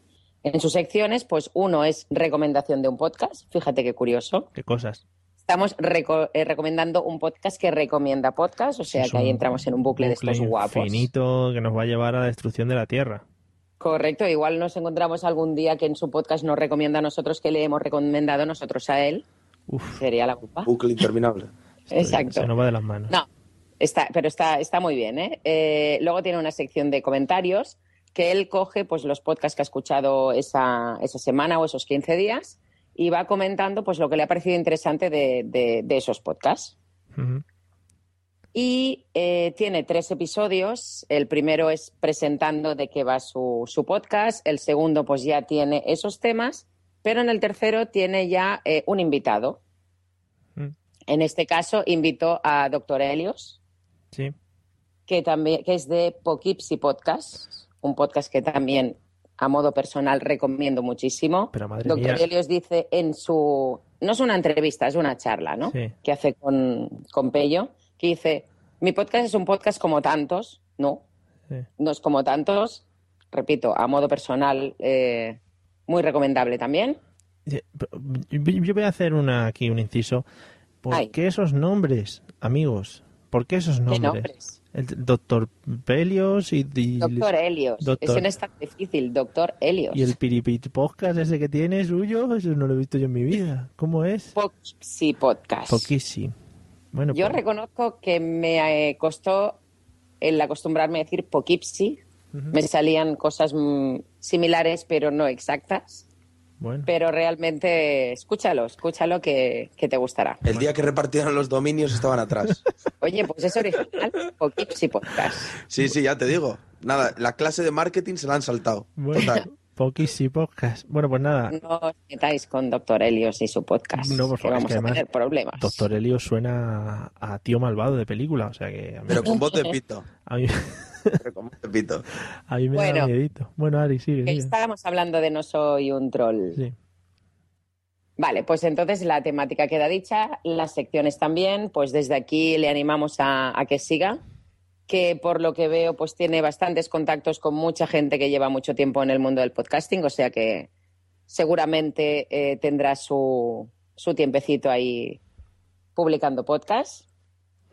en sus secciones, pues uno es recomendación de un podcast. Fíjate qué curioso. Qué cosas. Estamos reco- eh, recomendando un podcast que recomienda podcast, o sea Es que ahí entramos en un bucle, de estos guapos. Infinito que nos va a llevar a la destrucción de la Tierra. Correcto, igual nos encontramos algún día que en su podcast nos recomienda a nosotros que le hemos recomendado nosotros a él. Sería la culpa. Bucle interminable. (laughs) Exacto. Se nos va de las manos. No, está, pero está, está muy bien. ¿eh? Eh, luego tiene una sección de comentarios que él coge pues, los podcasts que ha escuchado esa, esa semana o esos 15 días y va comentando pues, lo que le ha parecido interesante de, de- de esos podcasts. Y eh, tiene tres episodios. El primero es presentando de qué va su, su podcast. El segundo, pues ya tiene esos temas. Pero en el tercero tiene ya eh, un invitado. Mm. En este caso, invitó a Doctor Helios, Sí. que, también, que es de Poughkeepsie Podcast, un podcast que también a modo personal recomiendo muchísimo. Pero madre Doctor mía. Helios dice en su... No es una entrevista, es una charla, ¿no? Sí. Que hace con, con Pello, que dice, mi podcast es un podcast como tantos, ¿no? Sí. No es como tantos, repito, a modo personal, eh, muy recomendable también. Yo voy a hacer una, aquí un inciso. ¿Por Ay. qué esos nombres, amigos? ¿Por qué esos nombres? nombres? El doctor Pelios y, y- Doctor Helios. Doctor- Ese no es tan difícil, Doctor Helios. y el Piripit Podcast ese que tiene suyo, eso no lo he visto yo en mi vida. ¿Cómo es? Poughkeepsie Podcast. Poquísimo. Bueno, Yo pues, reconozco que me eh, costó el acostumbrarme a decir Poughkeepsie. Me salían cosas mm, similares, pero no exactas. Bueno. Pero realmente, escúchalo, escúchalo que, que te gustará. El día que repartieron los dominios estaban atrás. (laughs) Oye, pues es original, Poughkeepsie Podcast. Sí, sí, ya te digo. Nada, la clase de marketing se la han saltado. Bueno, Total. Poquísimo Podcast. Bueno, pues nada. No os metáis con Doctor Helios y su podcast. No, por que favor, es vamos que a tener problemas. Doctor Helio suena a, a tío malvado de película, o sea que a mí, Pero con voz de pito. (laughs) a mí, Pero pito. (laughs) a mí me Bueno. da miedito. Bueno, Ari, sigue. Estábamos hablando de no soy un troll. Sí. Vale, pues entonces la temática queda dicha, las secciones también, pues desde aquí le animamos a, a que siga, que por lo que veo pues tiene bastantes contactos con mucha gente que lleva mucho tiempo en el mundo del podcasting, o sea que seguramente eh, tendrá su, su tiempecito ahí publicando podcast.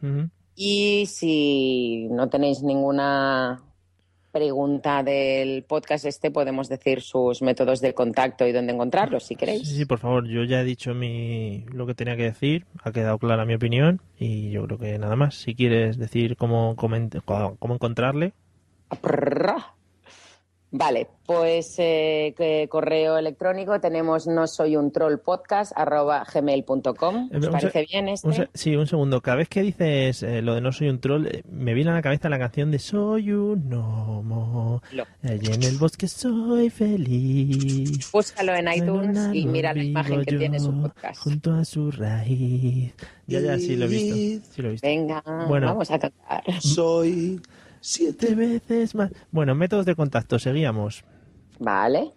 Ujú. Y si no tenéis ninguna pregunta del podcast este, podemos decir sus métodos de contacto y dónde encontrarlos, si queréis. Sí, sí, por favor, yo ya he dicho mi, lo que tenía que decir, ha quedado clara mi opinión y yo creo que nada más. Si quieres decir cómo, cómo encontrarle, Vale, pues eh, que correo electrónico tenemos no soy un troll podcast arroba gmail.com. Eh, ¿Os parece bien este? un sí, un segundo. Cada vez que dices eh, lo de no soy un troll, eh, me viene a la cabeza la canción de Soy un gnomo. Lo- Allí en el bosque soy feliz. Búscalo en En iTunes un y mira la imagen que tiene su podcast. Junto a su raíz. Ya, ya, sí lo he visto. Sí lo he visto. Venga, Bueno. vamos a cantar. Soy siete veces más. Bueno, métodos de contacto, seguíamos. Vale.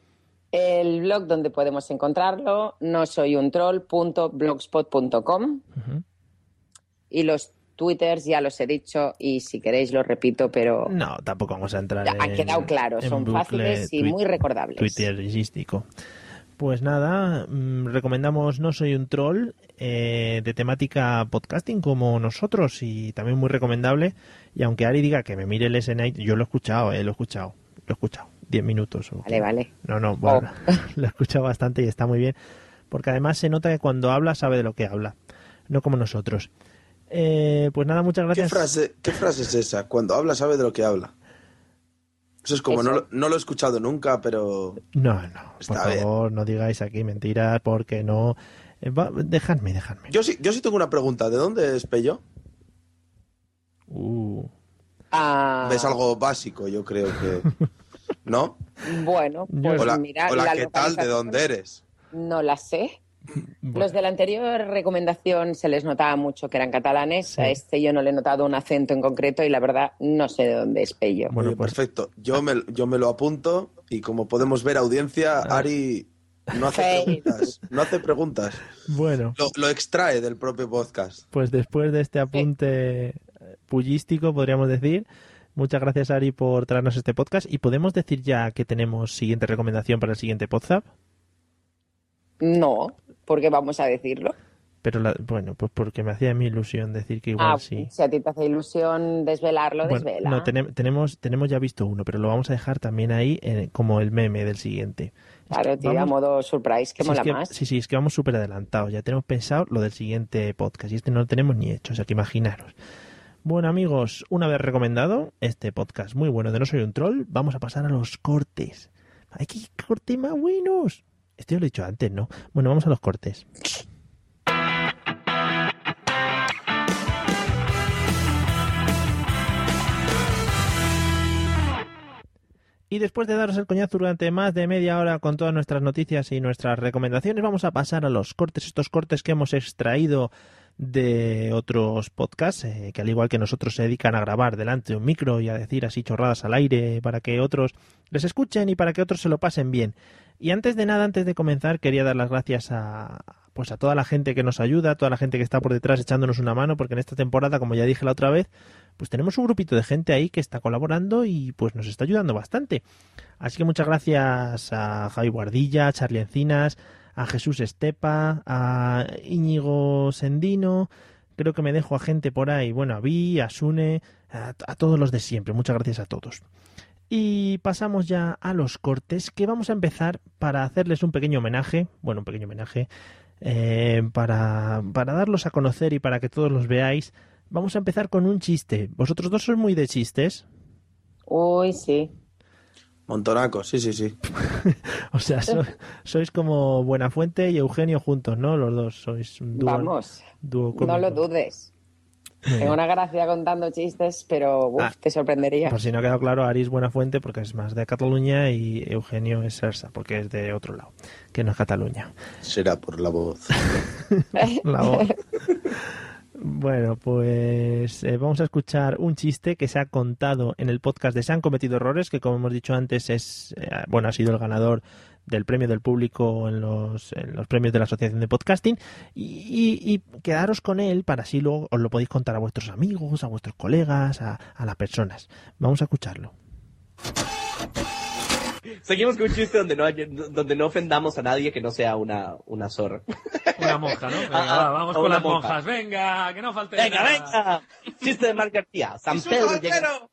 El blog donde podemos encontrarlo, no soy un troll.blogspot.com. Ujú. Y los twitters ya los he dicho y si queréis los repito, pero No, tampoco vamos a entrar ya en. ha quedado claro, en son bucle fáciles y muy recordables. twitterístico. Pues nada, mm, recomendamos No Soy un Troll eh, de temática podcasting como nosotros y también muy recomendable. Y aunque Ari diga que me mire el SNI, yo lo he escuchado, eh, lo he escuchado, lo he escuchado, 10 minutos. o- Vale, vale. No, no, bueno, (laughs) lo he escuchado bastante y está muy bien. Porque además se nota que cuando habla sabe de lo que habla, no como nosotros. Eh, pues nada, muchas ¿Qué gracias. frase, ¿Qué frase es esa? Cuando habla sabe de lo que habla. Eso es como, Eso. No, lo, no lo he escuchado nunca, pero No, no, por bien. favor, no digáis aquí mentiras porque no. Eh, va- dejadme, dejadme. yo sí, yo sí tengo una pregunta. ¿De dónde es Pello? Uh. Ah, Es algo básico, yo creo que... ¿No? (laughs) Bueno, pues Hola, mira, hola, la ¿qué tal? ¿De dónde eres? No la sé. Bueno, Los de la anterior recomendación se les notaba mucho que eran catalanes. Sí. A este yo no le he notado un acento en concreto y la verdad no sé de dónde es Pello. Bueno, Oye, pues- perfecto. Yo me, yo me lo apunto y como podemos ver, audiencia. Ari no hace preguntas. No hace preguntas. bueno, Lo, lo extrae del propio podcast. pues después de este apunte eh, pullístico, podríamos decir. Muchas gracias, Ari, por traernos este podcast. ¿Y podemos decir ya que tenemos siguiente recomendación para el siguiente podcast? No, porque vamos a decirlo. Pero la- bueno, pues porque me hacía mi ilusión decir que igual Ah, sí. Si a ti te hace ilusión desvelarlo, Bueno, desvela. no, tenem- tenemos, tenemos ya visto uno, pero lo vamos a dejar también ahí eh, como el meme del siguiente. claro, tío, a modo surprise, que Sí, mola es que- más. Sí, sí, es que vamos súper adelantados. Ya tenemos pensado lo del siguiente podcast y este no lo tenemos ni hecho, o sea que imaginaros. Bueno amigos, una vez recomendado este podcast muy bueno de No Soy un Troll, vamos a pasar a los cortes. ¡Ay, qué cortes más buenos! Esto ya lo he dicho antes, ¿no? Bueno, vamos a los cortes. Y después de daros el coñazo durante más de media hora con todas nuestras noticias y nuestras recomendaciones, vamos a pasar a los cortes, estos cortes que hemos extraído de otros podcasts, eh, que al igual que nosotros se dedican a grabar delante de un micro y a decir así chorradas al aire para que otros les escuchen y para que otros se lo pasen bien. Y antes de nada, antes de comenzar, quería dar las gracias a pues a toda la gente que nos ayuda, a toda la gente que está por detrás echándonos una mano, porque en esta temporada, como ya dije la otra vez, pues tenemos un grupito de gente ahí que está colaborando y pues nos está ayudando bastante. Así que muchas gracias a Javi Guardilla, a Charlie Encinas, a Jesús Estepa, a Íñigo Sendino, creo que me dejo a gente por ahí, bueno, a Vi, a Sune, a, a todos los de siempre, muchas gracias a todos. Y pasamos ya a los cortes, que vamos a empezar para hacerles un pequeño homenaje, bueno, un pequeño homenaje, eh, para, para darlos a conocer y para que todos los veáis. Vamos a empezar con un chiste. ¿Vosotros dos sois muy de chistes? Uy, sí. Montonaco, sí, sí, sí. (laughs) O sea, so- sois como Buenafuente y Eugenio juntos, ¿no? Los dos sois un dúo. Vamos, dúo no lo dudes. Tengo una gracia contando chistes, pero uf, Ah. te sorprendería. Por si no ha quedado claro, Ari es Buenafuente porque es más de Cataluña y Eugenio es Sersa porque es de otro lado, que no es Cataluña. Será por la voz. (laughs) La voz. Bueno, pues eh, vamos a escuchar un chiste que se ha contado en el podcast de Se han cometido errores, que como hemos dicho antes es eh, bueno ha sido el ganador del premio del público en los, en los premios de la Asociación de Podcasting y, y- y quedaros con él para así luego os lo podéis contar a vuestros amigos, a vuestros colegas, a, a las personas. Vamos a escucharlo. Seguimos con un chiste donde no, hay- donde no ofendamos a nadie que no sea una, una zorra. Una monja, ¿no? Venga, (laughs) Ah, va, vamos con las monja. monjas. Venga, que no falte Venga, nada. venga. Chiste de Marc García. San ¡Es un Pedro llega.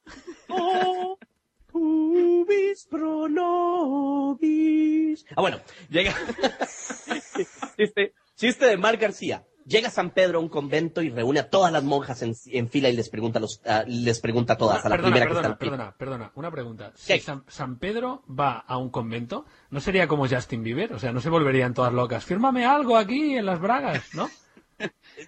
Oh, (laughs) ubis pro nobis. Ah, bueno, llega. (laughs) chiste, chiste de Marc García. Llega San Pedro a un convento y reúne a todas las monjas en, en fila y les pregunta, a los, les pregunta a todas, a la perdona, primera que perdona, está en fila. perdona, perdona. Una pregunta. Si San, San Pedro va a un convento, ¿no sería como Justin Bieber? O sea, no se volverían todas locas. Fírmame algo aquí en las bragas, ¿no? (laughs)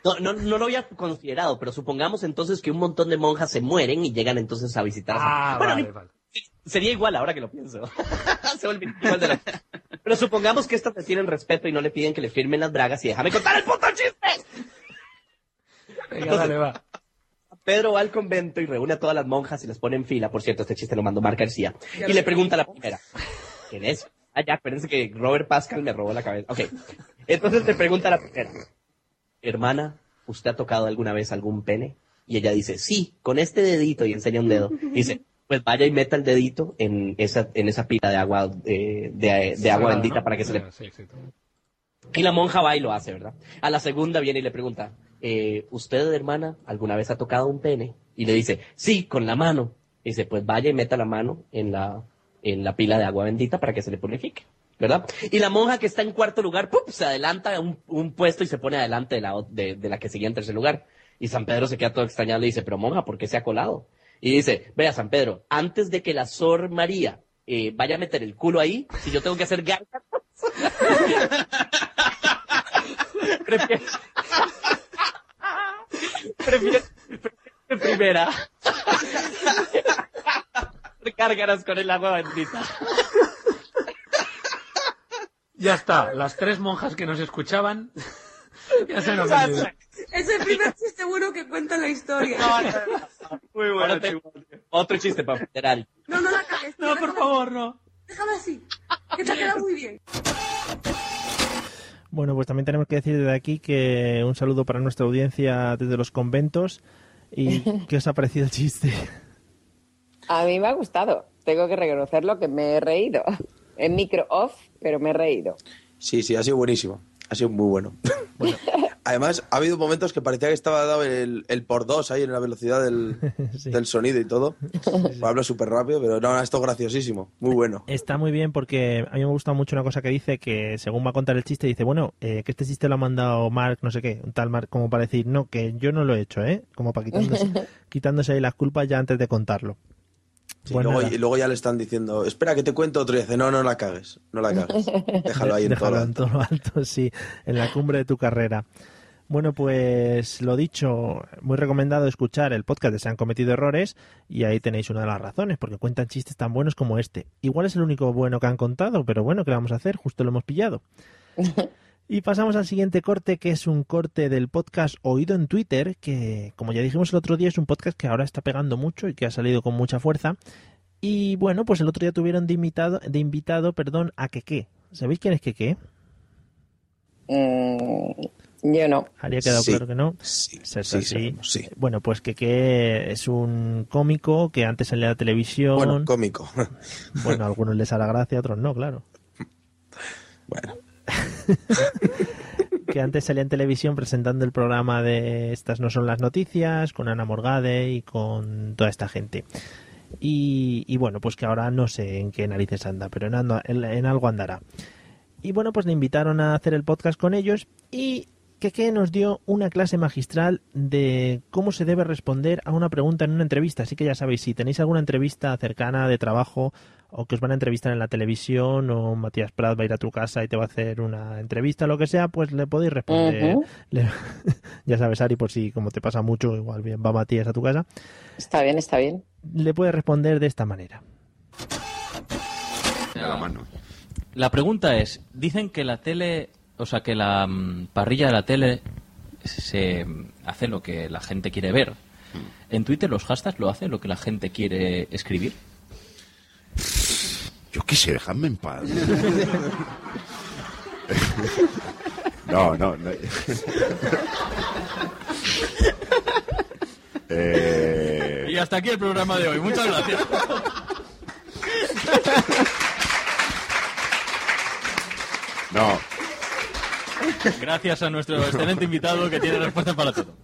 No, no, no lo había considerado, pero supongamos entonces que un montón de monjas se mueren y llegan entonces a visitar a San Ah, Bueno, vale, vale. Sería igual ahora que lo pienso. (laughs) Se igual de la- Pero supongamos que estas le tienen respeto y no le piden que le firmen las bragas y déjame contar el puto chiste. Venga, dale, va. Pedro va al convento y reúne a todas las monjas y les pone en fila. Por cierto, este chiste lo mandó Mar García. Y le pregunta a la primera. ¿Quién es? Ah, ya, acuérdense que Robert Pascal me robó la cabeza. Ok. Entonces le pregunta a la primera. Hermana, ¿usted ha tocado alguna vez algún pene? Y ella dice, sí, con este dedito y enseña un dedo. Y dice, pues vaya y meta el dedito en esa, en esa pila de agua, eh, de, de agua bendita para que se le Sí, exacto. y la monja va y lo hace, ¿verdad? A la segunda viene y le pregunta, eh, ¿usted, hermana, alguna vez ha tocado un pene? Y le dice, sí, con la mano. Y dice, pues vaya y meta la mano en la, en la pila de agua bendita para que se le purifique, ¿verdad? Y la monja que está en cuarto lugar, ¡pum! se adelanta un, un puesto y se pone adelante de la, de la que seguía en tercer lugar. Y San Pedro se queda todo extrañado y le dice, pero monja, ¿por qué se ha colado? Y dice, vea, San Pedro, antes de que la Sor María eh, vaya a meter el culo ahí, si yo tengo que hacer gárgaras, (laughs) prefiero, prefiero, prefiero primera gárgaras con el agua bendita. Ya está, las tres monjas que nos escuchaban ya se nos. Es el primer chiste bueno que cuenta en la historia. Muy bueno. otro chiste para. No, no la cagues. No, por favor, no. Déjame así. Que te ha quedado muy bien. Bueno, pues también tenemos que decir desde aquí que un saludo para nuestra audiencia desde los conventos. ¿Y (laughs) qué os ha parecido el chiste? A mí me ha gustado. Tengo que reconocerlo que me he reído. En micro off, pero me he reído. Sí, sí, ha sido buenísimo. Ha sido muy (laughs) bueno. Además, ha habido momentos que parecía que estaba dado el, el por dos ahí en la velocidad del, (laughs) del sonido y todo. Hablo súper rápido, pero no, esto es graciosísimo. Muy bueno. Está muy bien porque a mí me gusta mucho una cosa que dice que según va a contar el chiste dice, bueno, eh, que este chiste lo ha mandado Mark, no sé qué, un tal Mark, como para decir, no, que yo no lo he hecho, ¿eh? Como para quitándose, (laughs) quitándose ahí las culpas ya antes de contarlo. Sí, Pues luego, y luego ya le están diciendo, espera que te cuento otro y dice, no, no la cagues, no la cagues. (laughs) Déjalo ahí en todo. Déjalo lo en todo lo alto, sí, en la cumbre de tu carrera. Bueno, pues lo dicho, muy recomendado escuchar el podcast de Se han cometido errores y ahí tenéis una de las razones, porque cuentan chistes tan buenos como este. Igual es el único bueno que han contado, pero bueno, ¿qué le vamos a hacer? Justo lo hemos pillado. (laughs) Y pasamos al siguiente corte, que es un corte del podcast Oído en Twitter, que como ya dijimos el otro día es un podcast que ahora está pegando mucho y que ha salido con mucha fuerza. Y bueno, pues el otro día tuvieron de invitado, de invitado perdón, a Keke. ¿Sabéis quién es Keke? Mm, yo no. ¿Habría quedado Sí. claro que no? Sí, sí, sabemos, sí. Bueno, pues Keke es un cómico que antes salía en la televisión. Bueno, cómico. Bueno, a algunos les hará gracia, a otros no, claro. Bueno. (laughs) que antes salía en televisión presentando el programa de Estas no son las noticias, con Ana Morgade y con toda esta gente. Y, bueno, pues que ahora no sé en qué narices anda, pero en- en algo andará. Y bueno, pues le invitaron a hacer el podcast con ellos y Keke nos dio una clase magistral de cómo se debe responder a una pregunta en una entrevista. Así que ya sabéis, si tenéis alguna entrevista cercana de trabajo o que os van a entrevistar en la televisión o Matías Prat va a ir a tu casa y te va a hacer una entrevista, lo que sea, pues le podéis responder. Le- (laughs) ya sabes, Ari, por si como te pasa mucho, igual bien va Matías a tu casa, Está bien, está bien. le puedes responder de esta manera. la mano. La pregunta es, dicen que la tele, o sea, que la mm, parrilla de la tele se hace lo que la gente quiere ver. ¿En Twitter los hashtags lo hace lo que la gente quiere escribir? Yo qué sé, dejadme en paz. (laughs) No, no, no. (laughs) Eh, Y hasta aquí el programa de hoy. Muchas gracias. No. Gracias a nuestro excelente invitado que tiene respuesta para todo.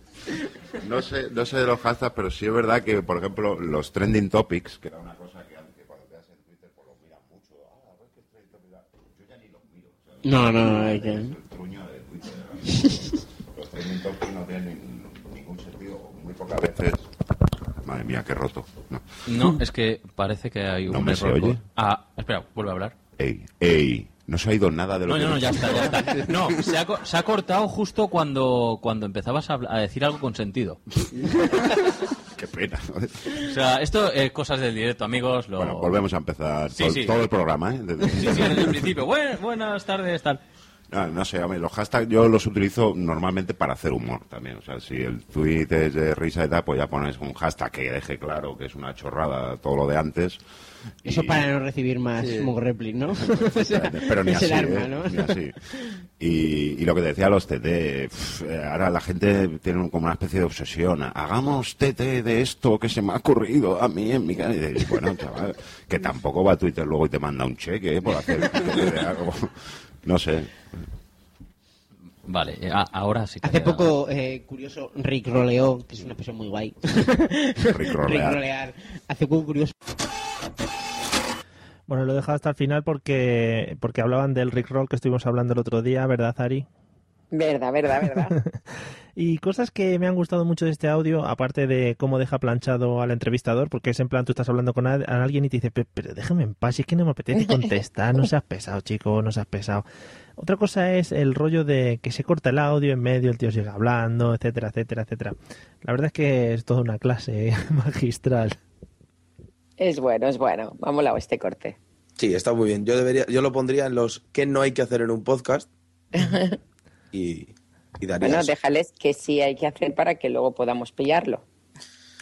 No sé, no sé de los hashtags, pero sí es verdad que, por ejemplo, los trending topics, que era una cosa que antes cuando veas en Twitter, pues los miras mucho. Ah, a ver qué trending topic da. Yo ya ni los miro. o sea, No, no, hay que- el truño de Twitter. Los trending topic no tiene ni- ningún sentido. Muy pocas veces. Madre mía, qué roto. No, No, es que parece que hay un ¿No me se error. oye? Ah, espera, vuelve a hablar. Ey, ey, no se ha ido nada de lo No, que no, no, ya está, ya está. No, se ha, se ha cortado justo cuando, cuando empezabas a, decir algo con sentido. (laughs) Qué pena. O sea, esto es cosas del directo, amigos. Lo... Bueno, volvemos a empezar Sí, todo, sí. todo el programa, ¿eh? Desde- Sí, sí, desde el principio. Buen- buenas tardes, tal. No, no sé, hombre, los hashtags yo los utilizo normalmente para hacer humor también. O sea, si el tweet es de risa y tal, pues ya pones un hashtag que deje claro que es una chorrada todo lo de antes. Eso Y- para no recibir más Sí. Mog Replik, ¿no? (laughs) O sea, pero ni es así, el arma, ¿eh? ¿no? Ni así. Y, y lo que decía los TT, eh, ahora la gente tiene como una especie de obsesión. Hagamos TT de esto que se me ha ocurrido a mí en mi casa. Y dices, bueno, chaval, que tampoco va a Twitter luego y te manda un cheque ¿eh? por hacer TT de algo. No sé. Vale, eh, a- ahora sí que Hace queda- poco, eh, curioso, Rick roleó, que es una expresión muy guay. Rickrolear. rolear. Hace poco curioso. Bueno, lo he dejado hasta el final porque, porque hablaban del Rickroll que estuvimos hablando el otro día, ¿verdad, Ari? Verdad, verdad, verdad. (laughs) Y cosas que me han gustado mucho de este audio, aparte de cómo deja planchado al entrevistador, porque es en plan, tú estás hablando con alguien y te dice, "Pe- pero déjame en paz, si es que no me apetece (laughs) contestar, no seas pesado, chico, no seas pesado. Otra cosa es el rollo de que se corta el audio en medio, el tío sigue hablando, etcétera, etcétera, etcétera. La verdad es que es toda una clase (laughs) magistral. Es bueno, es bueno. Ha molado este corte. Sí, está muy bien. Yo debería, yo lo pondría en los que no hay que hacer en un podcast (laughs) y, y daría Bueno, eso. déjales que sí hay que hacer para que luego podamos pillarlo.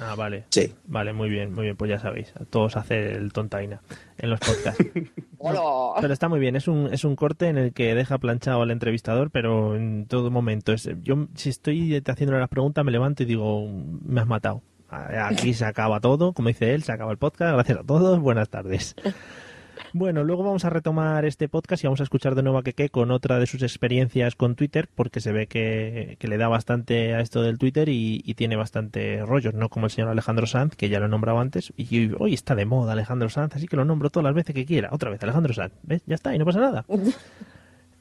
Ah, vale. Sí. Vale, muy bien, muy bien, pues ya sabéis, a todos hacer el tontaina en los podcasts. (laughs) Hola. Pero está muy bien, es un, es un corte en el que deja planchado al entrevistador, pero en todo momento. Es, yo, si estoy haciéndole las preguntas, me levanto y digo, me has matado. Aquí se acaba todo, como dice él, se acaba el podcast. Gracias a todos, buenas tardes. Bueno, luego vamos a retomar este podcast y vamos a escuchar de nuevo a Keke con otra de sus experiencias con Twitter, porque se ve que, que le da bastante a esto del Twitter y, y tiene bastante rollos, no como el señor Alejandro Sanz, que ya lo he nombrado antes, y hoy está de moda Alejandro Sanz, así que lo nombro todas las veces que quiera. Otra vez, Alejandro Sanz, ¿ves? Ya está, y no pasa nada.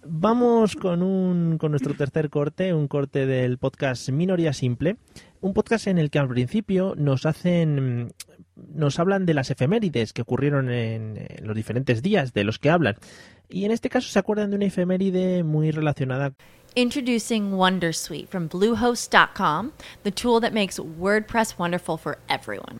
Vamos con, un, con nuestro tercer corte, un corte del podcast Minoría Simple, un podcast en el que al principio nos hacen, nos hablan de las efemérides que ocurrieron en, los diferentes días de los que hablan. Y en este caso se acuerdan de una efeméride muy relacionada Introducing Wondersuite from Bluehost.com, the tool that makes WordPress wonderful for everyone.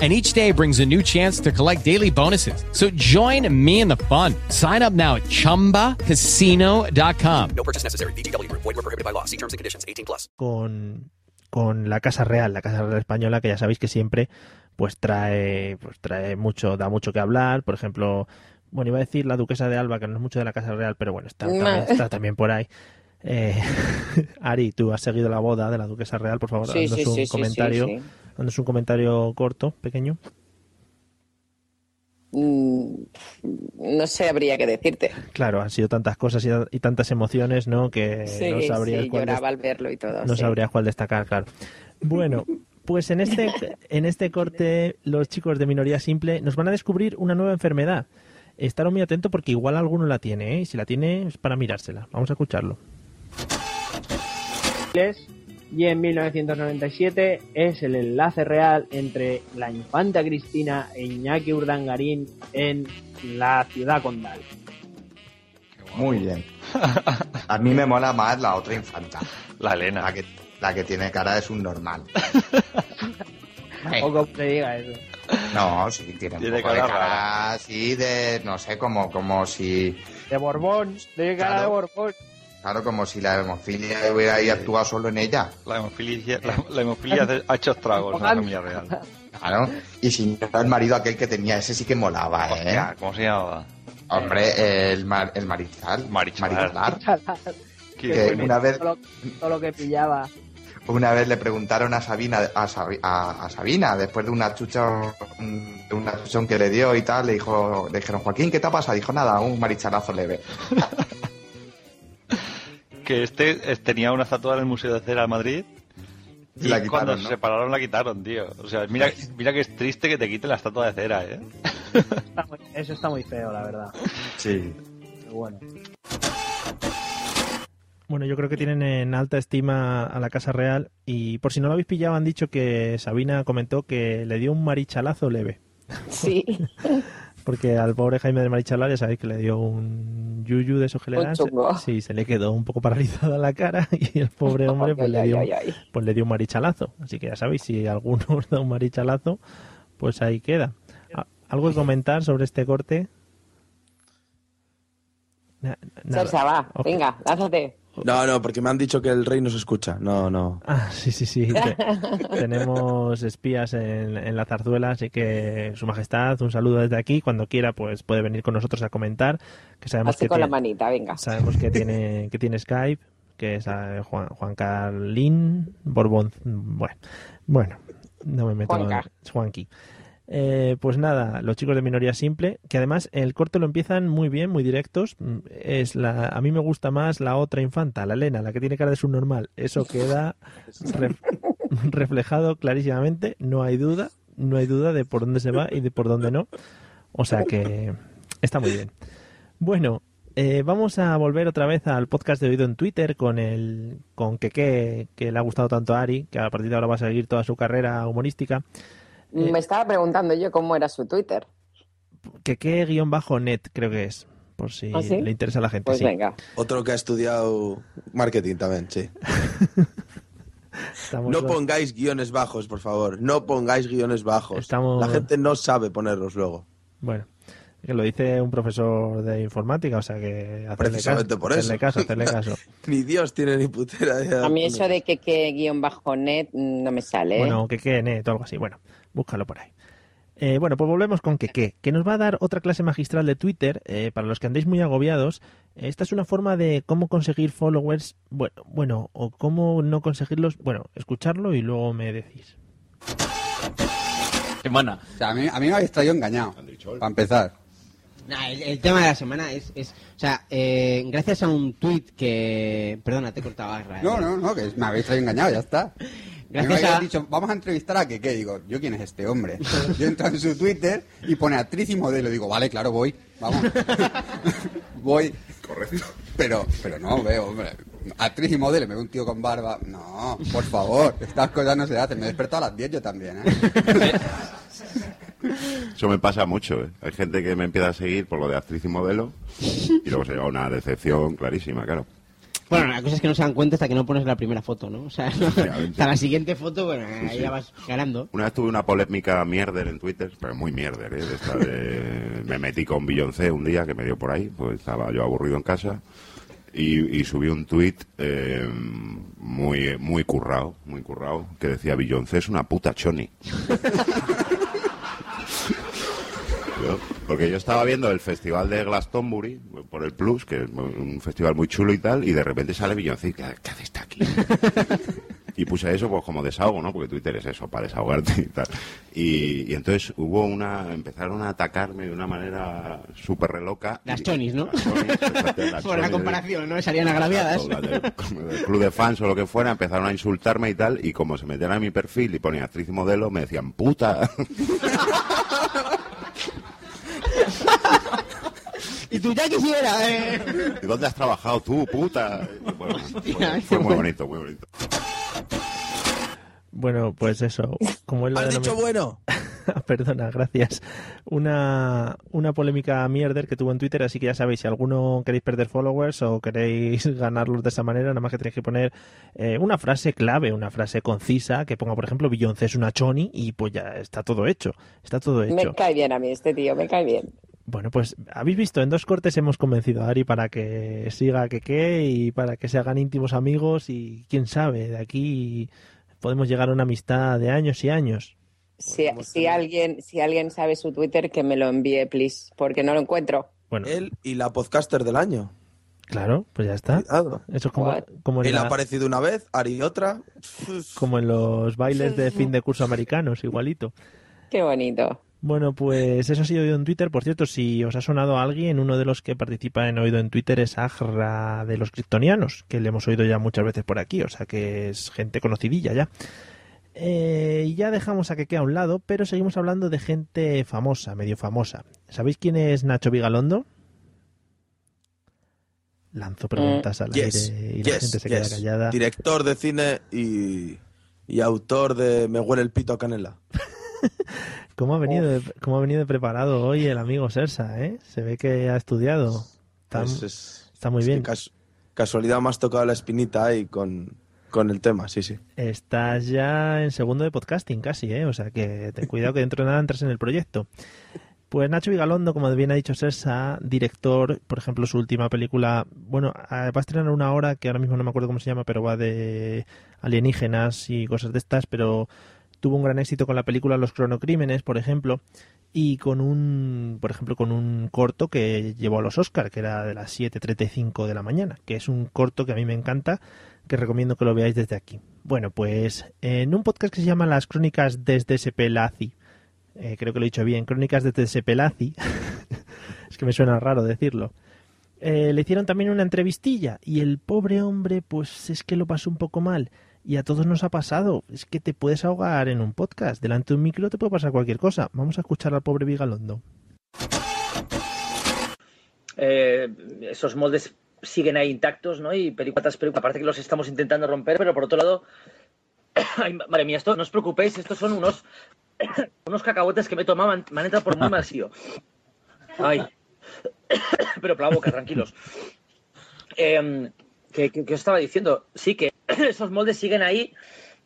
And each day brings a new chance to collect daily bonuses. So join me in the fun. Sign up now at chumbacasino.com. No purchase necessary. VGW Group. Void were prohibited by law. See terms and conditions. 18 plus. con, con la Casa Real, la Casa Real Española, que ya sabéis que siempre pues trae, pues trae mucho, da mucho que hablar. Por ejemplo, bueno, iba a decir la Duquesa de Alba, que no es mucho de la Casa Real, pero bueno, está, No. también, está (laughs) también por ahí. Eh, (laughs) Ari, tú has seguido la boda de la Duquesa Real, por favor, Sí, haznos sí, un sí, sí, comentario, sí, sí. Haznos un comentario corto, pequeño. Mm, no sé, habría que decirte. Claro, han sido tantas cosas y, y tantas emociones, ¿no? Que Sí, no sabrías sí, cuál lloraba al verlo y todo. no sí. sabrías cuál destacar, claro. Bueno, pues en este, en este corte los chicos de Minoría Simple nos van a descubrir una nueva enfermedad. estaros muy atentos porque igual alguno la tiene, ¿eh? Y si la tiene es para mirársela. Vamos a escucharlo. Y en 1997 es el enlace real entre la infanta Cristina e Iñaki Urdangarín en la ciudad condal. Muy bien. A mí me mola más la otra infanta. La Elena. La que, la que tiene cara es un normal. O como te diga eso. No, sí, tiene un poco de cara cara así de, no sé, como, como si... De Borbón, de cara Claro. de Borbón. Claro, como si la hemofilia hubiera ahí actuado solo en ella. La hemofilia, la, la hemofilia ha hecho estragos en la familia real. Claro. Y si no el marido aquel que tenía, ese sí que molaba, ¿eh? Hostia, ¿cómo se llamaba? Hombre, el, mar, el marichal. Marichalar. Marichalar. Qué Que bueno. una vez Todo lo, todo lo que pillaba. Una vez le preguntaron a Sabina, a, Sabi- a- a Sabina, después de una chuchón, de una chuchón que le dio y tal, le dijo, le dijeron, Joaquín, ¿qué te pasa? Dijo, nada, un marichalazo leve. Que este eh, tenía una estatua en el Museo de Cera de Madrid. Y La quitaron, cuando ¿no? se separaron la quitaron, tío. O sea, mira, mira que es triste que te quiten la estatua de cera, ¿eh? Está muy- eso está muy feo, la verdad. Sí. Pero bueno. Bueno, yo creo que tienen en alta estima a la Casa Real y por si no lo habéis pillado han dicho que Sabina comentó que le dio un marichalazo leve. Sí. (laughs) Porque al pobre Jaime de Marichalar ya sabéis que le dio un yuyu de esos que le dan. Sí, se le quedó un poco paralizada la cara (laughs) y el pobre (laughs) hombre pues, le dio, pues le dio un marichalazo. Así que ya sabéis, si alguno os da un marichalazo, pues ahí queda. Ah, ¿Algo que comentar sobre este corte? Na- nada. Sersa, va, venga, lánzate. No, no, porque me han dicho que el rey no se escucha. No, no. Ah, sí, sí, sí. Te- tenemos espías en, en la zarzuela, así que Su Majestad, un saludo desde aquí. Cuando quiera, pues puede venir con nosotros a comentar. Que sabemos Así que con la tiene, manita, venga. sabemos que tiene que tiene Skype, que es eh, Juan, Juan Carlín Borbón. Bueno, bueno, no me meto Juanca. en Juanqui. Eh, pues nada, los chicos de minoría simple, que además el corte lo empiezan muy bien, muy directos. Mm, Es la, a mí me gusta más la otra infanta, la Elena, la que tiene cara de subnormal. Eso queda (laughs) re- reflejado clarísimamente, no hay duda, no hay duda de por dónde se va y de por dónde no. O sea que está muy bien. Bueno, eh, vamos a volver otra vez al podcast de oído en Twitter con el con Keke, que le ha gustado tanto a Ari, que a partir de ahora va a seguir toda su carrera humorística. Eh, Me estaba preguntando yo cómo era su Twitter. Keke-net creo que es, por si ¿Ah, sí? le interesa a la gente. Pues sí. venga. Otro que ha estudiado marketing también, sí. Estamos No los- pongáis guiones bajos, por favor. No pongáis guiones bajos. Estamos- La gente no sabe ponerlos luego. Bueno, que lo dice un profesor de informática, o sea que hacerle Precisamente caso, por eso. hacerle caso, hacerle caso. (laughs) ni Dios tiene ni putera idea. A mí eso de que, que guion bajo net no me sale. ¿eh? Bueno, Keke-net o algo así. Bueno, búscalo por ahí. Eh, bueno, pues volvemos con Keke, que nos va a dar otra clase magistral de Twitter. eh, para los que andéis muy agobiados, esta es una forma de cómo conseguir followers, bueno, bueno, o cómo no conseguirlos. Bueno, escucharlo y luego me decís. Semana. O sea, a mí, a mí me habéis traído engañado. Para empezar. Nah, el, el tema de la semana es, es o sea, eh, gracias a un tuit que, perdona, te he cortado Israel. No, no, no, que me habéis engañado, ya está. Gracias me a- dicho, vamos a entrevistar a Keke. Digo, ¿yo quién es este hombre? Yo entro en su Twitter y pone actriz y modelo. Digo, vale, claro, voy. Vamos. (laughs) voy. Correcto. Pero, pero no, veo, hombre. Actriz y modelo, me veo un tío con barba. No, por favor, estas cosas no se hacen. Me he despertado a las 10 yo también, ¿eh? (laughs) Eso me pasa mucho, ¿eh? Hay gente que me empieza a seguir por lo de actriz y modelo y luego se lleva una decepción clarísima, claro. Bueno, la cosa es que no se dan cuenta hasta que no pones la primera foto, ¿no? O sea, hasta la siguiente foto, bueno, ahí sí. ya vas ganando. Una vez tuve una polémica mierder en Twitter, pero muy mierder, ¿eh? De esta de- Me metí con Beyoncé un día que me dio por ahí, pues estaba yo aburrido en casa y, y subí un tuit eh, muy, muy currado, muy currado, que decía Beyoncé es una puta choni. (laughs) Yo- Porque yo estaba viendo el festival de Glastonbury por el Plus, que es un festival muy chulo y tal, y de repente sale Beyoncé y ¿qué, qué hace aquí? y puse eso pues como desahogo, ¿no? Porque Twitter es eso, para desahogarte y tal. Y, y entonces hubo una, empezaron a atacarme de una manera súper reloca. Las chonis, ¿no? Las chonis, exacto, las (laughs) Por la comparación, ¿no? Salían agraviadas. Exacto, las del- como del club de fans o lo que fuera, empezaron a insultarme y tal, y como se metían a mi perfil y ponía actriz y modelo, me decían puta. Y tú ya quisiera, ¿eh? ¿Y dónde has trabajado tú, puta? Bueno, (laughs) fue, fue muy bonito, muy bonito. Bueno, pues eso. Como él lo ¿Has dicho bueno? (laughs) Perdona, gracias. Una, una polémica mierder que tuvo en Twitter, así que ya sabéis, si alguno queréis perder followers o queréis (laughs) ganarlos de esa manera, nada más que tenéis que poner eh, una frase clave, una frase concisa, que ponga, por ejemplo, Beyoncé es una choni y pues ya está todo hecho. Está todo hecho. Me cae bien a mí este tío, me cae bien. Bueno, pues habéis visto, en dos cortes hemos convencido a Ari para que siga a Keke y para que se hagan íntimos amigos y quién sabe, de aquí podemos llegar a una amistad de años y años. Si, si alguien, si alguien sabe su Twitter, que me lo envíe, please, porque no lo encuentro. Bueno. Él y la podcaster del año. Claro, pues ya está. Cuidado. Eso es como, Él ha aparecido una vez, Ari otra. como en los bailes de (laughs) fin de curso americanos, igualito. Qué bonito. Bueno, pues eso ha sido oído en Twitter. Por cierto, si os ha sonado a alguien, uno de los que participa en Oído en Twitter es Agra de los Kryptonianos, que le hemos oído ya muchas veces por aquí, o sea que es gente conocidilla ya. Eh, y ya dejamos a que quede a un lado, pero seguimos hablando de gente famosa, medio famosa. ¿Sabéis quién es Nacho Vigalondo? Lanzo preguntas al Mm, Yes, aire y la gente se yes. queda callada. Director de cine y, y autor de Me huele el pito a canela. (laughs) ¿Cómo ha, venido de, ¿Cómo ha venido de preparado hoy el amigo Sersa? ¿eh? Se ve que ha estudiado. Está, es- está muy es bien. cas- casualidad has tocado la espinita ahí con, con el tema, sí, sí. Estás ya en segundo de podcasting casi, ¿eh? O sea que ten cuidado que dentro de nada entras en el proyecto. Pues Nacho Vigalondo, como bien ha dicho Sersa, director, por ejemplo, su última película, bueno, va a estrenar una hora que ahora mismo no me acuerdo cómo se llama, pero va de alienígenas y cosas de estas, pero tuvo un gran éxito con la película Los cronocrímenes, por ejemplo, y con un, por ejemplo, con un corto que llevó a los Oscar, que era de las 7.35 de la mañana, que es un corto que a mí me encanta, que recomiendo que lo veáis desde aquí. Bueno, pues en un podcast que se llama Las Crónicas desde Sepelazi, eh, creo que lo he dicho bien, Crónicas desde Sepelazi, (laughs) es que me suena raro decirlo, eh, le hicieron también una entrevistilla y el pobre hombre, pues es que lo pasó un poco mal. Y a todos nos ha pasado. Es que te puedes ahogar en un podcast. Delante de un micro te puede pasar cualquier cosa. Vamos a escuchar al pobre Vigalondo. Eh, esos moldes siguen ahí intactos, ¿no? Y película tras película, parece que los estamos intentando romper, pero por otro lado, (coughs) ay, madre mía, esto no os preocupéis, estos son unos (coughs) unos cacahuetes que me tomaban, me han entrado por muy sitio. Ay, (coughs) pero por la boca, tranquilos. Eh, ¿qué, qué, qué os estaba diciendo? Sí, que (clears throat) esos moldes siguen ahí,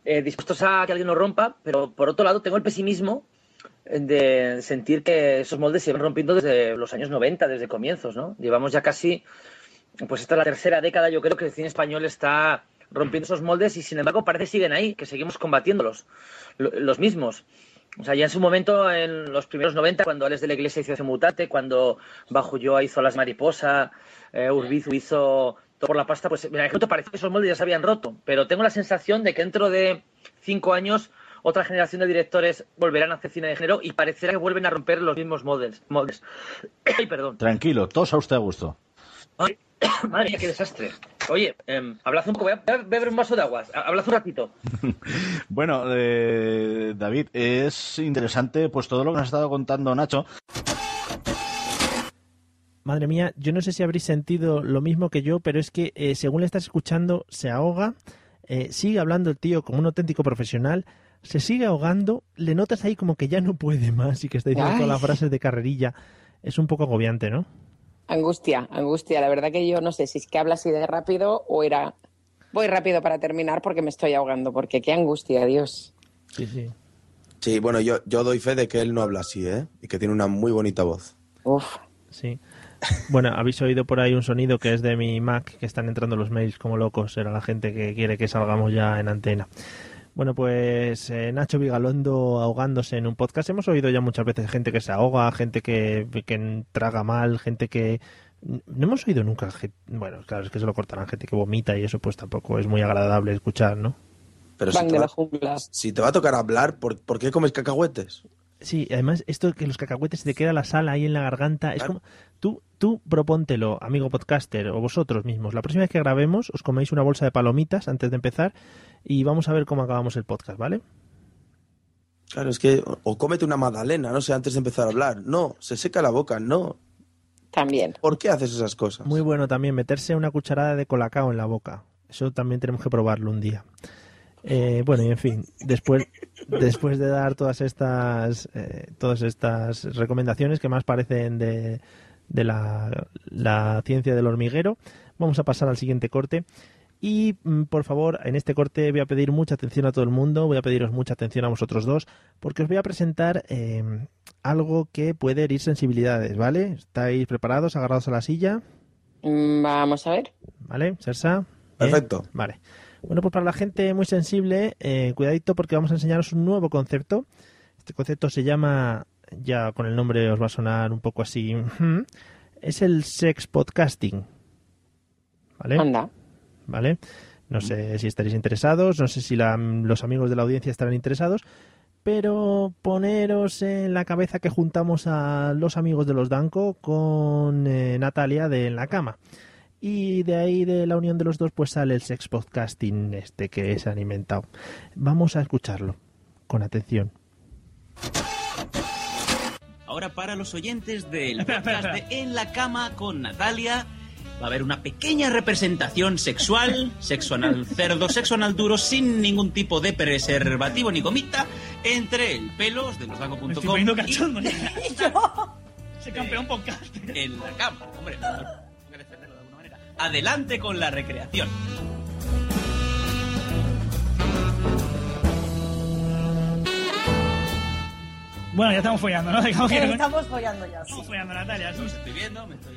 eh, dispuestos a que alguien los rompa, pero por otro lado tengo el pesimismo de sentir que esos moldes se van rompiendo desde los años 90, desde comienzos, ¿no? Llevamos ya casi, pues esta es la tercera década, yo creo que el cine español está rompiendo esos moldes y sin embargo parece que siguen ahí, que seguimos combatiéndolos, lo- los mismos. O sea, ya en su momento, en los primeros 90, cuando Alex de la Iglesia hizo Ese Mutate, cuando Bajo Yo hizo Las Mariposas, eh, Urbizu hizo por la Pasta, pues en aquel momento parecía que esos moldes ya se habían roto. Pero tengo la sensación de que dentro de cinco años otra generación de directores volverán a hacer cine de género y parecerá que vuelven a romper los mismos moldes. moldes. (coughs) Ay, perdón. Tranquilo, todos a usted a gusto. Ay, (coughs) madre mía, qué desastre. Oye, eh, hablad un poco, voy a, voy a beber un vaso de agua. Hablad un ratito. (laughs) Bueno, eh, David, es interesante pues todo lo que nos ha estado contando Nacho. Madre mía, yo no sé si habréis sentido lo mismo que yo, pero es que eh, según le estás escuchando, se ahoga, eh, sigue hablando el tío como un auténtico profesional, se sigue ahogando, le notas ahí como que ya no puede más y que está diciendo Ay. todas las frases de carrerilla. Es un poco agobiante, ¿no? Angustia, angustia. La verdad que yo no sé si es que habla así de rápido o era... Voy rápido para terminar porque me estoy ahogando, porque qué angustia, Dios. Sí, sí. Sí, bueno, yo, yo doy fe de que él no habla así, ¿eh? Y que tiene una muy bonita voz. Uf. Sí. Bueno, habéis oído por ahí un sonido que es de mi Mac, que están entrando los mails como locos. Era la gente que quiere que salgamos ya en antena. Bueno, pues eh, Nacho Vigalondo ahogándose en un podcast. Hemos oído ya muchas veces gente que se ahoga, gente que, que traga mal, gente que... No hemos oído nunca... Bueno, claro, es que se lo cortarán gente que vomita y eso pues tampoco es muy agradable escuchar, ¿no? Pero Van si de te, la va, jungla. si te va a tocar hablar, ¿por, por qué comes cacahuetes? Sí, además esto de que los cacahuetes se te queda la sal ahí en la garganta, es como tú tú propóntelo, amigo podcaster o vosotros mismos. La próxima vez que grabemos os coméis una bolsa de palomitas antes de empezar y vamos a ver cómo acabamos el podcast, ¿vale? Claro, es que... O, cómete una magdalena, no sé, antes de empezar a hablar. No, se seca la boca, no. También. ¿Por qué haces esas cosas? Muy bueno también meterse una cucharada de colacao en la boca. Eso también tenemos que probarlo un día. Eh, bueno, y en fin, después, después de dar todas estas, eh, todas estas recomendaciones que más parecen de, de la, la ciencia del hormiguero, vamos a pasar al siguiente corte. Y mm, por favor, en este corte voy a pedir mucha atención a todo el mundo, voy a pediros mucha atención a vosotros dos, porque os voy a presentar eh, algo que puede herir sensibilidades, ¿vale? ¿Estáis preparados, agarrados a la silla? Mm, Vamos a ver. ¿Vale, Sersa? Bien. Perfecto. Vale. Bueno, pues para la gente muy sensible, eh, cuidadito porque vamos a enseñaros un nuevo concepto. Este concepto se llama, ya con el nombre os va a sonar un poco así, es el sex podcasting. ¿Vale? Anda. ¿Vale? No sé si estaréis interesados, no sé si la- los amigos de la audiencia estarán interesados, pero poneros en la cabeza que juntamos a los amigos de los Danco con eh, Natalia de En la Cama. Y de ahí, de la unión de los dos, pues sale el sex podcasting este que se han inventado. Vamos a escucharlo, con atención. Ahora para los oyentes del (laughs) podcast de En la cama con Natalia va a haber una pequeña representación sexual, sexo anal cerdo, sexo anal duro, sin ningún tipo de preservativo ni gomita, entre el pelos de losdago.com y cachondo (laughs) ya. Ese campeón podcast. en la cama. Hombre, tengo que defenderlo de alguna manera. Adelante con la recreación. Bueno, ya estamos follando, ¿no? Que- estamos follando ya. sí. Estamos follando, Natalia. sí. Estoy viendo, me estoy...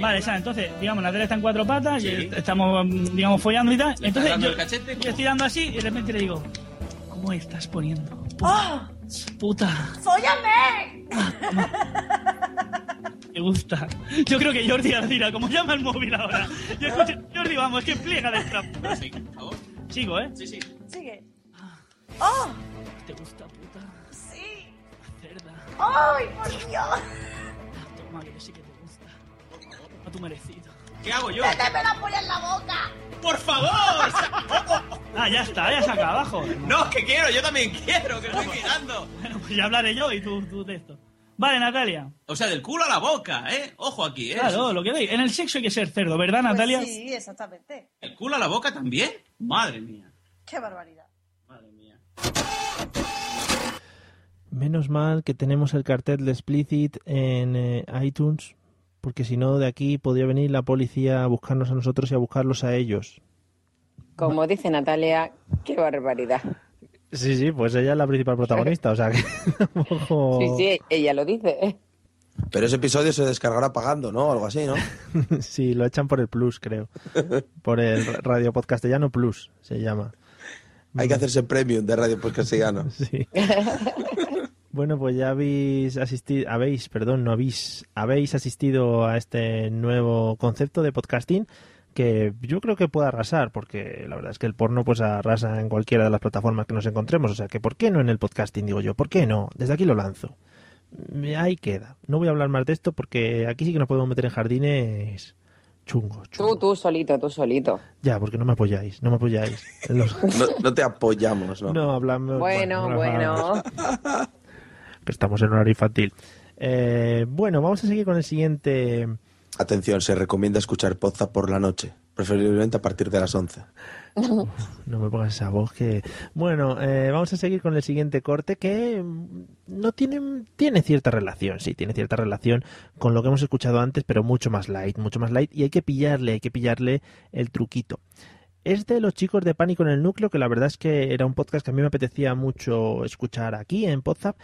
Vale, ya, entonces, digamos, Natalia está en cuatro patas y estamos, mm, digamos, follando y tal. Le Entonces, yo, el cachete, yo estoy dando así y de repente le digo, ¿cómo estás poniendo? ¡Ah! Puta, ¡Fóllame! me gusta. Yo creo que Jordi dirá, ¿cómo llama el móvil ahora? Yo escucho, Jordi, vamos, que pliega de trap. Sigo, ¿eh? Sí, sí. Sigue. ¡Oh! ¿Te gusta, puta? ¡Ay, por Dios! Toma, que sí que te gusta. A tu merecido. ¿Qué hago yo? ¡Méteme la polla en la boca! ¡Por favor! (laughs) Ah, ya está, ya saca abajo. No, que quiero, yo también quiero, que estoy mirando. Bueno, pues ya hablaré yo y tú, tú de esto. Vale, Natalia. O sea, del culo a la boca, ¿eh? Ojo aquí, ¿eh? Claro, lo que veis. En el sexo hay que ser cerdo, ¿verdad, Pues Natalia? sí, exactamente. ¿El culo a la boca también? Madre mía. ¡Qué barbaridad! Madre mía. Menos mal que tenemos el cartel de Explicit en eh, iTunes, porque si no, de aquí podría venir la policía a buscarnos a nosotros y a buscarlos a ellos. Como dice Natalia, qué barbaridad. Sí, sí, pues ella es la principal protagonista, o sea que (laughs) tampoco... Sí, sí, ella lo dice. Pero ese episodio se descargará pagando, ¿no? Algo así, ¿no? (laughs) sí, lo echan por el Plus, creo. Por el Radio Podcastellano Plus, se llama. Hay que hacerse premium de Radio Podcastiano. Sí. (laughs) Bueno, pues ya habéis asistido, habéis, perdón, no habéis, habéis asistido a este nuevo concepto de podcasting que yo creo que puede arrasar, porque la verdad es que el porno pues arrasa en cualquiera de las plataformas que nos encontremos, o sea que ¿por qué no en el podcasting? Digo yo, ¿por qué no? Desde aquí lo lanzo. Mm, Ahí queda. No voy a hablar más de esto porque aquí sí que nos podemos meter en jardines chungos. Tú, tú solito, tú solito. Ya, porque no me apoyáis, no me apoyáis. (laughs) Los- No, no te apoyamos, ¿no? No, hablamos. Bueno, no bueno. (laughs) que estamos en horario infantil. Eh, bueno, vamos a seguir con el siguiente. Atención, se recomienda escuchar Poza por la noche, preferiblemente a partir de las 11. (laughs) No me pongas esa voz que. Bueno, eh, vamos a seguir con el siguiente corte que mm, no tiene, tiene cierta relación, sí, tiene cierta relación con lo que hemos escuchado antes, pero mucho más light, mucho más light, y hay que pillarle, hay que pillarle el truquito. Es de los chicos de Pánico en el Núcleo, que la verdad es que era un podcast que a mí me apetecía mucho escuchar aquí en Podzap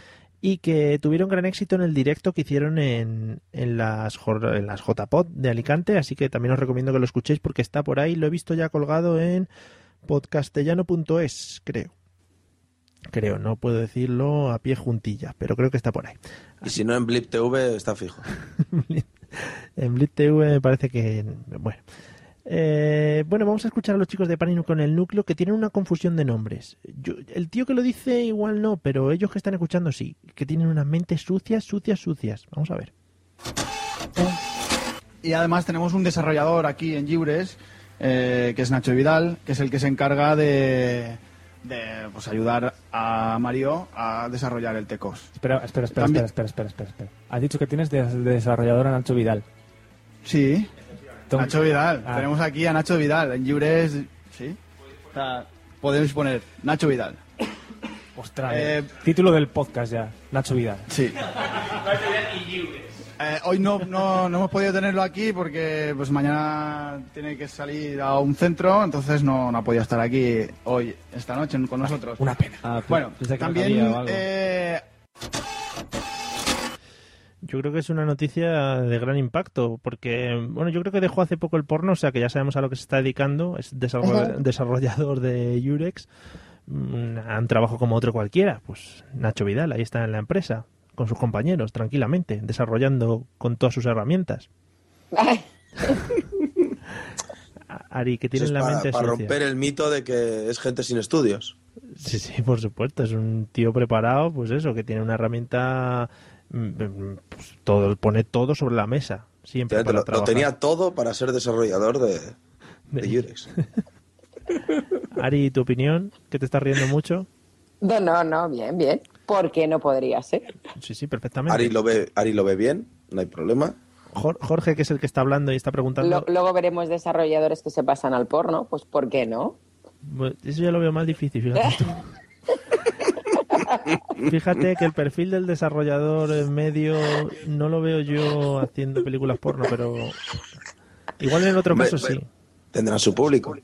y que tuvieron gran éxito en el directo que hicieron en, en las, en las JPod de Alicante, así que también os recomiendo que lo escuchéis porque está por ahí, lo he visto ya colgado en podcastellano.es, creo. Creo, no puedo decirlo a pie juntillas, pero creo que está por ahí. Y si no, en Blip TV está fijo. (laughs) En Blitz TV me parece que... Bueno. Eh, bueno, vamos a escuchar a los chicos de Pánico con el núcleo que tienen una confusión de nombres. Yo- el tío que lo dice igual no, pero ellos que están escuchando sí, que tienen unas mentes sucias, sucias, sucias. Vamos a ver. Y además tenemos un desarrollador aquí en Lliures, eh, que es Nacho Vidal, que es el que se encarga de, de pues, ayudar a Mario a desarrollar el Tecos. Espera, espera, espera, También- espera, espera, espera, espera, espera. Has dicho que tienes de, de desarrollador a Nacho Vidal. Sí, Tom- Nacho Vidal. Ah. Tenemos aquí a Nacho Vidal. En Jures, sí. O sea, podemos poner Nacho Vidal. Ostras, Eh, título del podcast ya, Nacho Vidal. Sí. Eh, hoy no, no, no hemos podido tenerlo aquí porque pues mañana tiene que salir a un centro, entonces no, no ha podido estar aquí hoy, esta noche con nosotros. Una pena. Ah, bueno, que no también Yo creo que es una noticia de gran impacto, porque, bueno, yo creo que dejó hace poco el porno, o sea que ya sabemos a lo que se está dedicando, es desarroll- (laughs) desarrollador de Yurex, mm, a un trabajo como otro cualquiera, pues Nacho Vidal, ahí está en la empresa, con sus compañeros, tranquilamente, desarrollando con todas sus herramientas. Ari, que tiene es la para, mente para sucia. romper el mito de que es gente sin estudios. Sí, sí, por supuesto. Es un tío preparado, pues eso, que tiene una herramienta. Pues todo, pone todo sobre la mesa. Siempre. Lo, para lo trabajar. tenía todo para ser desarrollador de, de Yurex. (laughs) Ari, ¿tu opinión? ¿Que te estás riendo mucho? No, no, no, bien, bien. ¿Por qué no podría ser? Sí, sí, perfectamente. Ari lo ve, Ari lo ve bien, no hay problema. Jor- Jorge, que es el que está hablando y está preguntando. Lo- luego veremos desarrolladores que se pasan al porno, pues ¿por qué no? Eso ya lo veo más difícil, fíjate. (laughs) Fíjate que el perfil del desarrollador en medio no lo veo yo haciendo películas porno, pero igual en el otro caso sí. Tendrá su público.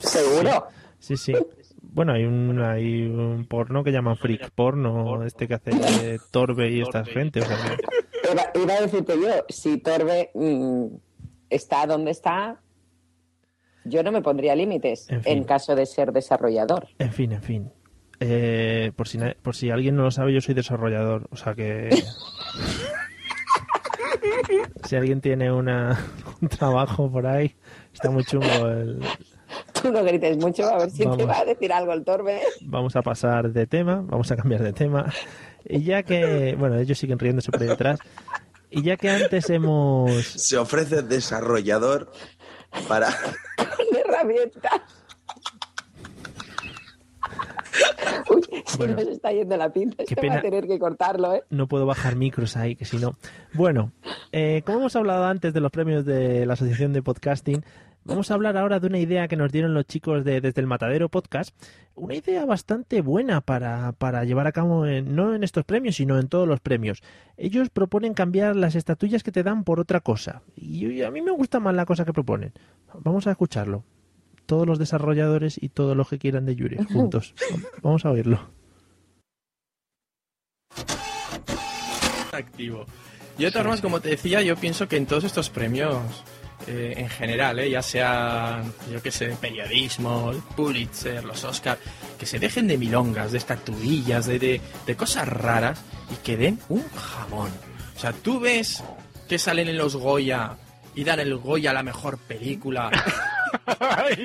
¿Seguro? Sí, sí. Bueno, hay un, hay un porno que llaman freak porno, este que hace eh, Torbe y esta gente. O sea, que- Iba, iba a decirte yo, si Torbe mm, está donde está, yo no me pondría límites En caso de ser desarrollador. en fin, en fin. Eh, por, si, na- por si alguien no lo sabe, yo soy desarrollador. O sea que... (laughs) si alguien tiene una, (laughs) un trabajo por ahí, está muy chungo. el- Tú no grites mucho, a ver si Vamos. te va a decir algo el Torbe. Vamos a pasar de tema, vamos a cambiar de tema. Y ya que, bueno, ellos siguen riéndose por ahí detrás. Y ya que antes hemos... Se ofrece desarrollador para... (laughs) Con herramientas. (laughs) Uy, se Bueno. nos está yendo la pinta. Esto va a tener que cortarlo, ¿eh? No puedo bajar micros ahí, que si no. Bueno, eh, como hemos hablado antes de los premios de la Asociación de Podcasting, vamos a hablar ahora de una idea que nos dieron los chicos de Desde el Matadero Podcast. Una idea bastante buena para, para llevar a cabo, en- no en estos premios, sino en todos los premios. Ellos proponen cambiar las estatuillas que te dan por otra cosa. Y a mí me gusta más la cosa que proponen. Vamos a escucharlo. Todos los desarrolladores y todos los que quieran de Yuri, juntos. Vamos a oírlo. activo. Y de todas formas, como te decía, yo pienso que en todos estos premios, eh, en general, eh, ya sean, yo qué sé, periodismo, el Pulitzer, los Oscar, que se dejen de milongas, de estatuillas, de, de, de cosas raras y que den un jamón. O sea, tú ves que salen en los Goya y dan el Goya a la mejor película. (laughs)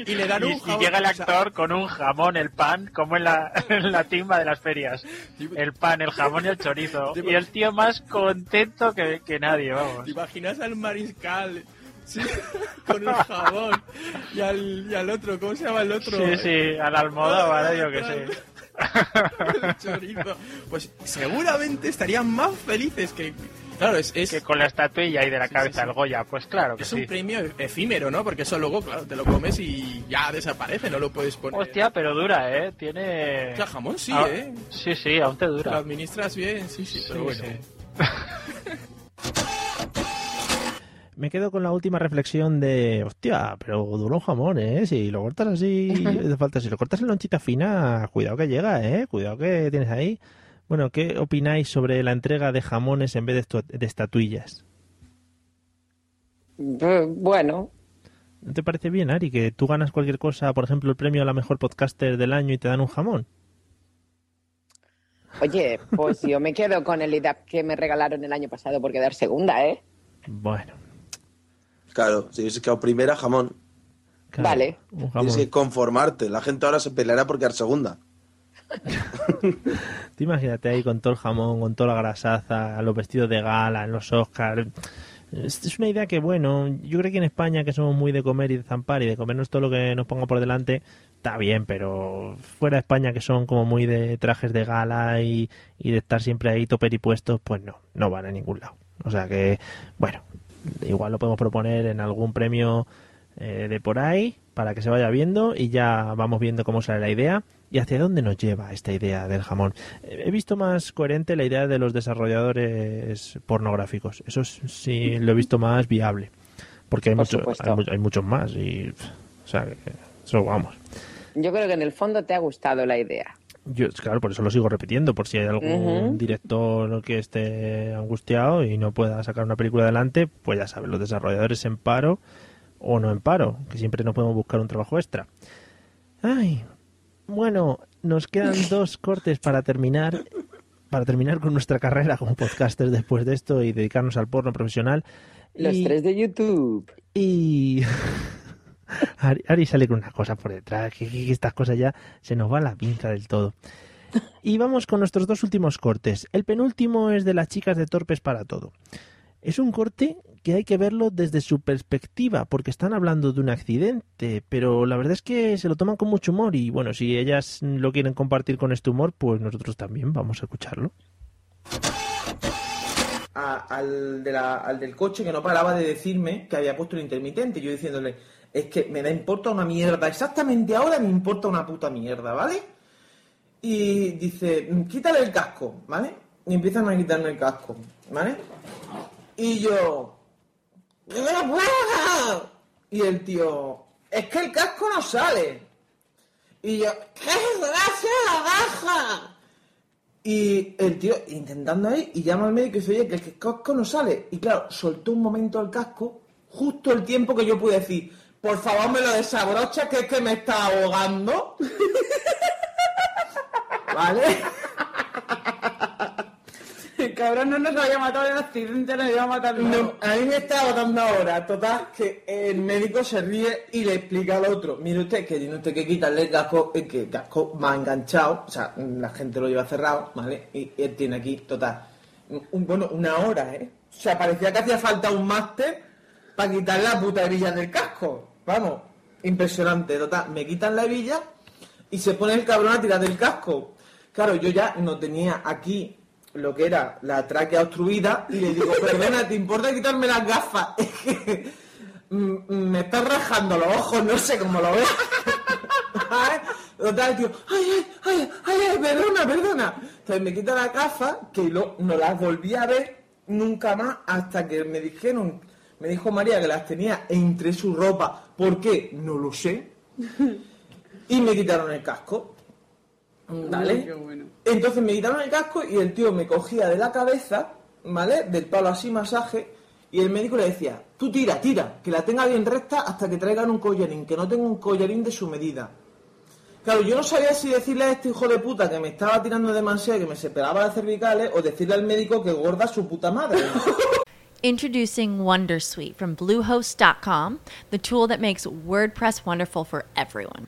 y le dan Y- un y jamón. llega el actor con un jamón, el pan, como en la, (laughs) en la timba de las ferias. El pan, el jamón y el chorizo. (laughs) Y el tío más contento que, que nadie, vamos. ¿Te imaginas al mariscal sí, (laughs) con el jabón y al, y al otro, ¿cómo se llama el otro? Sí, sí, al Almodóvar, ¿eh? yo que sé. El chorizo. Pues seguramente estarían más felices que... Claro, es, es, Que con la estatuilla y de la cabeza del Goya, pues claro que es un sí. premio efímero, ¿no? Porque eso luego, claro, te lo comes y ya desaparece, no lo puedes poner. Hostia, pero dura, ¿eh? Tiene... O sea, jamón sí, Ah, ¿eh? Sí, sí, aún te Lo dura. administras bien, sí, sí, pero Sí, bueno. sí. (laughs) Me quedo con la última reflexión de, hostia, pero dura un jamón, ¿eh? Si lo cortas así, (laughs) hace falta, si lo cortas en lonchita fina, cuidado que llega, ¿eh? Cuidado que tienes ahí. Bueno, ¿qué opináis sobre la entrega de jamones en vez de, estatuillas? Bueno, ¿No te parece bien, Ari, que tú ganas cualquier cosa, por ejemplo, el premio a la mejor podcaster del año y te dan un jamón? oye, pues yo me quedo con el IDAP que me regalaron el año pasado por quedar segunda, ¿eh? Bueno, Claro, si hubiese quedado primera, jamón. claro, Vale. Tienes que conformarte. La gente ahora se peleará por quedar segunda. (laughs) Tú imagínate ahí con todo el jamón, con toda la grasaza, los vestidos de gala, en los Oscars. Es, una idea que, bueno, yo creo que en España, que somos muy de comer y de zampar y de comernos todo lo que nos ponga por delante, está bien, pero fuera de España, que son como muy de trajes de gala y, y de estar siempre ahí toper y puestos, pues no, no van a ningún lado. O sea que, bueno, igual lo podemos proponer en algún premio eh, de por ahí para que se vaya viendo y ya vamos viendo cómo sale la idea y hacia dónde nos lleva esta idea del jamón. Eh, He visto más coherente la idea de los desarrolladores pornográficos. Eso sí lo he visto más viable. Porque hay, mucho- hay, mu- hay muchos más y, o sea, eso vamos. Yo creo que en el fondo te ha gustado la idea. Yo, claro, por eso lo sigo repitiendo, por si hay algún Ujú. director que esté angustiado y no pueda sacar una película adelante, pues ya sabes, los desarrolladores en paro o no en paro, que siempre nos podemos buscar un trabajo extra. Ay, bueno, nos quedan (laughs) dos cortes para terminar, para terminar con nuestra carrera como podcasters después de esto y dedicarnos al porno profesional. Los Y- tres de YouTube. Y (laughs) Ari, Ari sale con una cosa por detrás, que, que- que estas cosas ya se nos va la pinza del todo. Y vamos con nuestros dos últimos cortes. El penúltimo es de las chicas de Torpes para Todo. Es un corte que hay que verlo desde su perspectiva, porque están hablando de un accidente, pero la verdad es que se lo toman con mucho humor y bueno, si ellas lo quieren compartir con este humor, pues nosotros también vamos a escucharlo. al, al del coche que no paraba de decirme que había puesto el intermitente. Yo diciéndole, es que me da importa una mierda. Exactamente ahora me importa una puta mierda, ¿vale? Y dice, "Mm, quítale el casco, ¿vale? Y empiezan a quitarme el casco, ¿vale? Y yo, "¡No lo puedo!". Y el tío, es que el casco no sale. Y yo, ¡qué desgracia, baja! Y el tío intentando ahí y llama al médico y dice, oye, que el casco no sale. Y claro, soltó un momento el casco, justo el tiempo que yo pude decir, por favor me lo desabrocha, que es que me está ahogando. (laughs) ¿Vale? Cabrón no nos había matado en el accidente, nos iba a matar luego. No, a mí me está agotando ahora. Total, que el médico se ríe y le explica al otro. Mire usted, que tiene usted que quitarle el casco, eh, que el casco va enganchado. O sea, la gente lo lleva cerrado, ¿vale? Y él tiene aquí, total, un, bueno, una hora, ¿eh? O sea, parecía que hacía falta un máster para quitarle la puta hebilla del casco. Vamos, impresionante, total. Me quitan la hebilla y se pone el cabrón a tirar del casco. Claro, yo ya no tenía aquí lo que era la tráquea obstruida y le digo, perdona, ¿te importa quitarme las gafas? (laughs) Es que me estás rajando los ojos, no sé cómo lo ves. (laughs) Total, tío, ay, ay, ay, ay, perdona, perdona. Entonces me quita la gafa, que lo- no las volví a ver nunca más hasta que me dijeron, me dijo María que las tenía entre su ropa. ¿Por qué? No lo sé. (laughs) Y me quitaron el casco. ¿Vale? Uy, qué bueno. Entonces me quitaron el casco y el tío me cogía de la cabeza, ¿vale? Del palo así masaje. Y el médico le decía, tú tira, tira, que la tenga bien recta hasta que traigan un collarín, que no tengo un collarín de su medida. Claro, yo no sabía si decirle a este hijo de puta que me estaba tirando demasiado y que me separaba las cervicales o decirle al médico que gorda su puta madre. (laughs) Introducing Wondersuite from Bluehost.com, the tool that makes WordPress wonderful for everyone.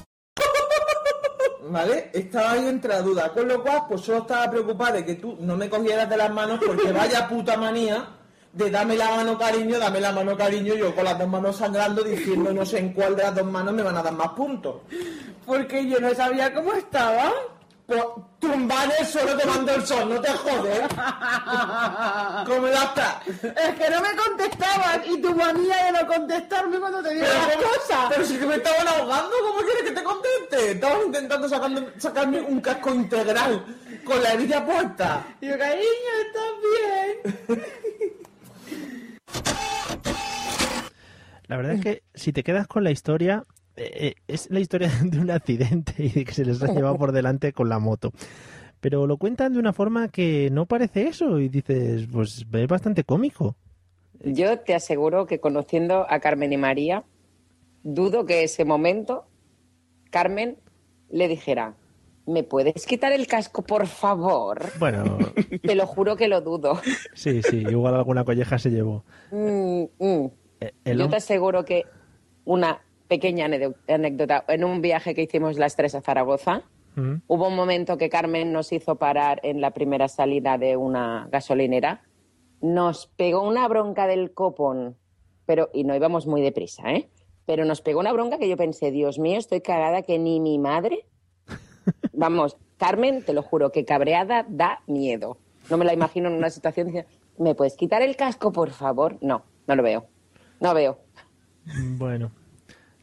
¿Vale? Estaba ahí entre dudas, con lo cual, pues solo estaba preocupada de que tú no me cogieras de las manos porque (laughs) vaya puta manía de dame la mano cariño, dame la mano cariño, yo con las dos manos sangrando diciendo no sé en cuál de las dos manos me van a dar más puntos. Porque yo no sabía cómo estaba. Tumbar el solo te mando el sol, no te jodes. ¿Cómo está? Es que no me contestaban y tu manía de no contestarme cuando te digo las ¿cómo? cosas. pero si que me estaban ahogando, ¿cómo quieres que te conteste? Estaban intentando sacando- sacarme un casco integral con la herida puesta. Y yo, cariño, ¿estás bien? La verdad es que si te quedas con la historia, eh, es la historia (laughs) de un accidente y de que se les ha llevado por delante con la moto. Pero lo cuentan de una forma que no parece eso y dices, pues es bastante cómico. Yo te aseguro que conociendo a Carmen y María, dudo que ese momento Carmen le dijera, ¿me puedes quitar el casco, por favor? Bueno, (laughs) Te lo juro que lo dudo. sí, sí, igual alguna colleja se llevó. Mm, mm. Eh, Yo te aseguro que una pequeña anécdota, en un viaje que hicimos las tres a Zaragoza, Mm. hubo un momento que Carmen nos hizo parar en la primera salida de una gasolinera, nos pegó una bronca del copón, pero, y no íbamos muy deprisa, ¿eh? Pero nos pegó una bronca que yo pensé, Dios mío, estoy cagada que ni mi madre. (laughs) Vamos, Carmen, te lo juro, que cabreada da miedo. No me la imagino en una situación diciendo, ¿me puedes quitar el casco, por favor? No, no lo veo. No veo. Bueno,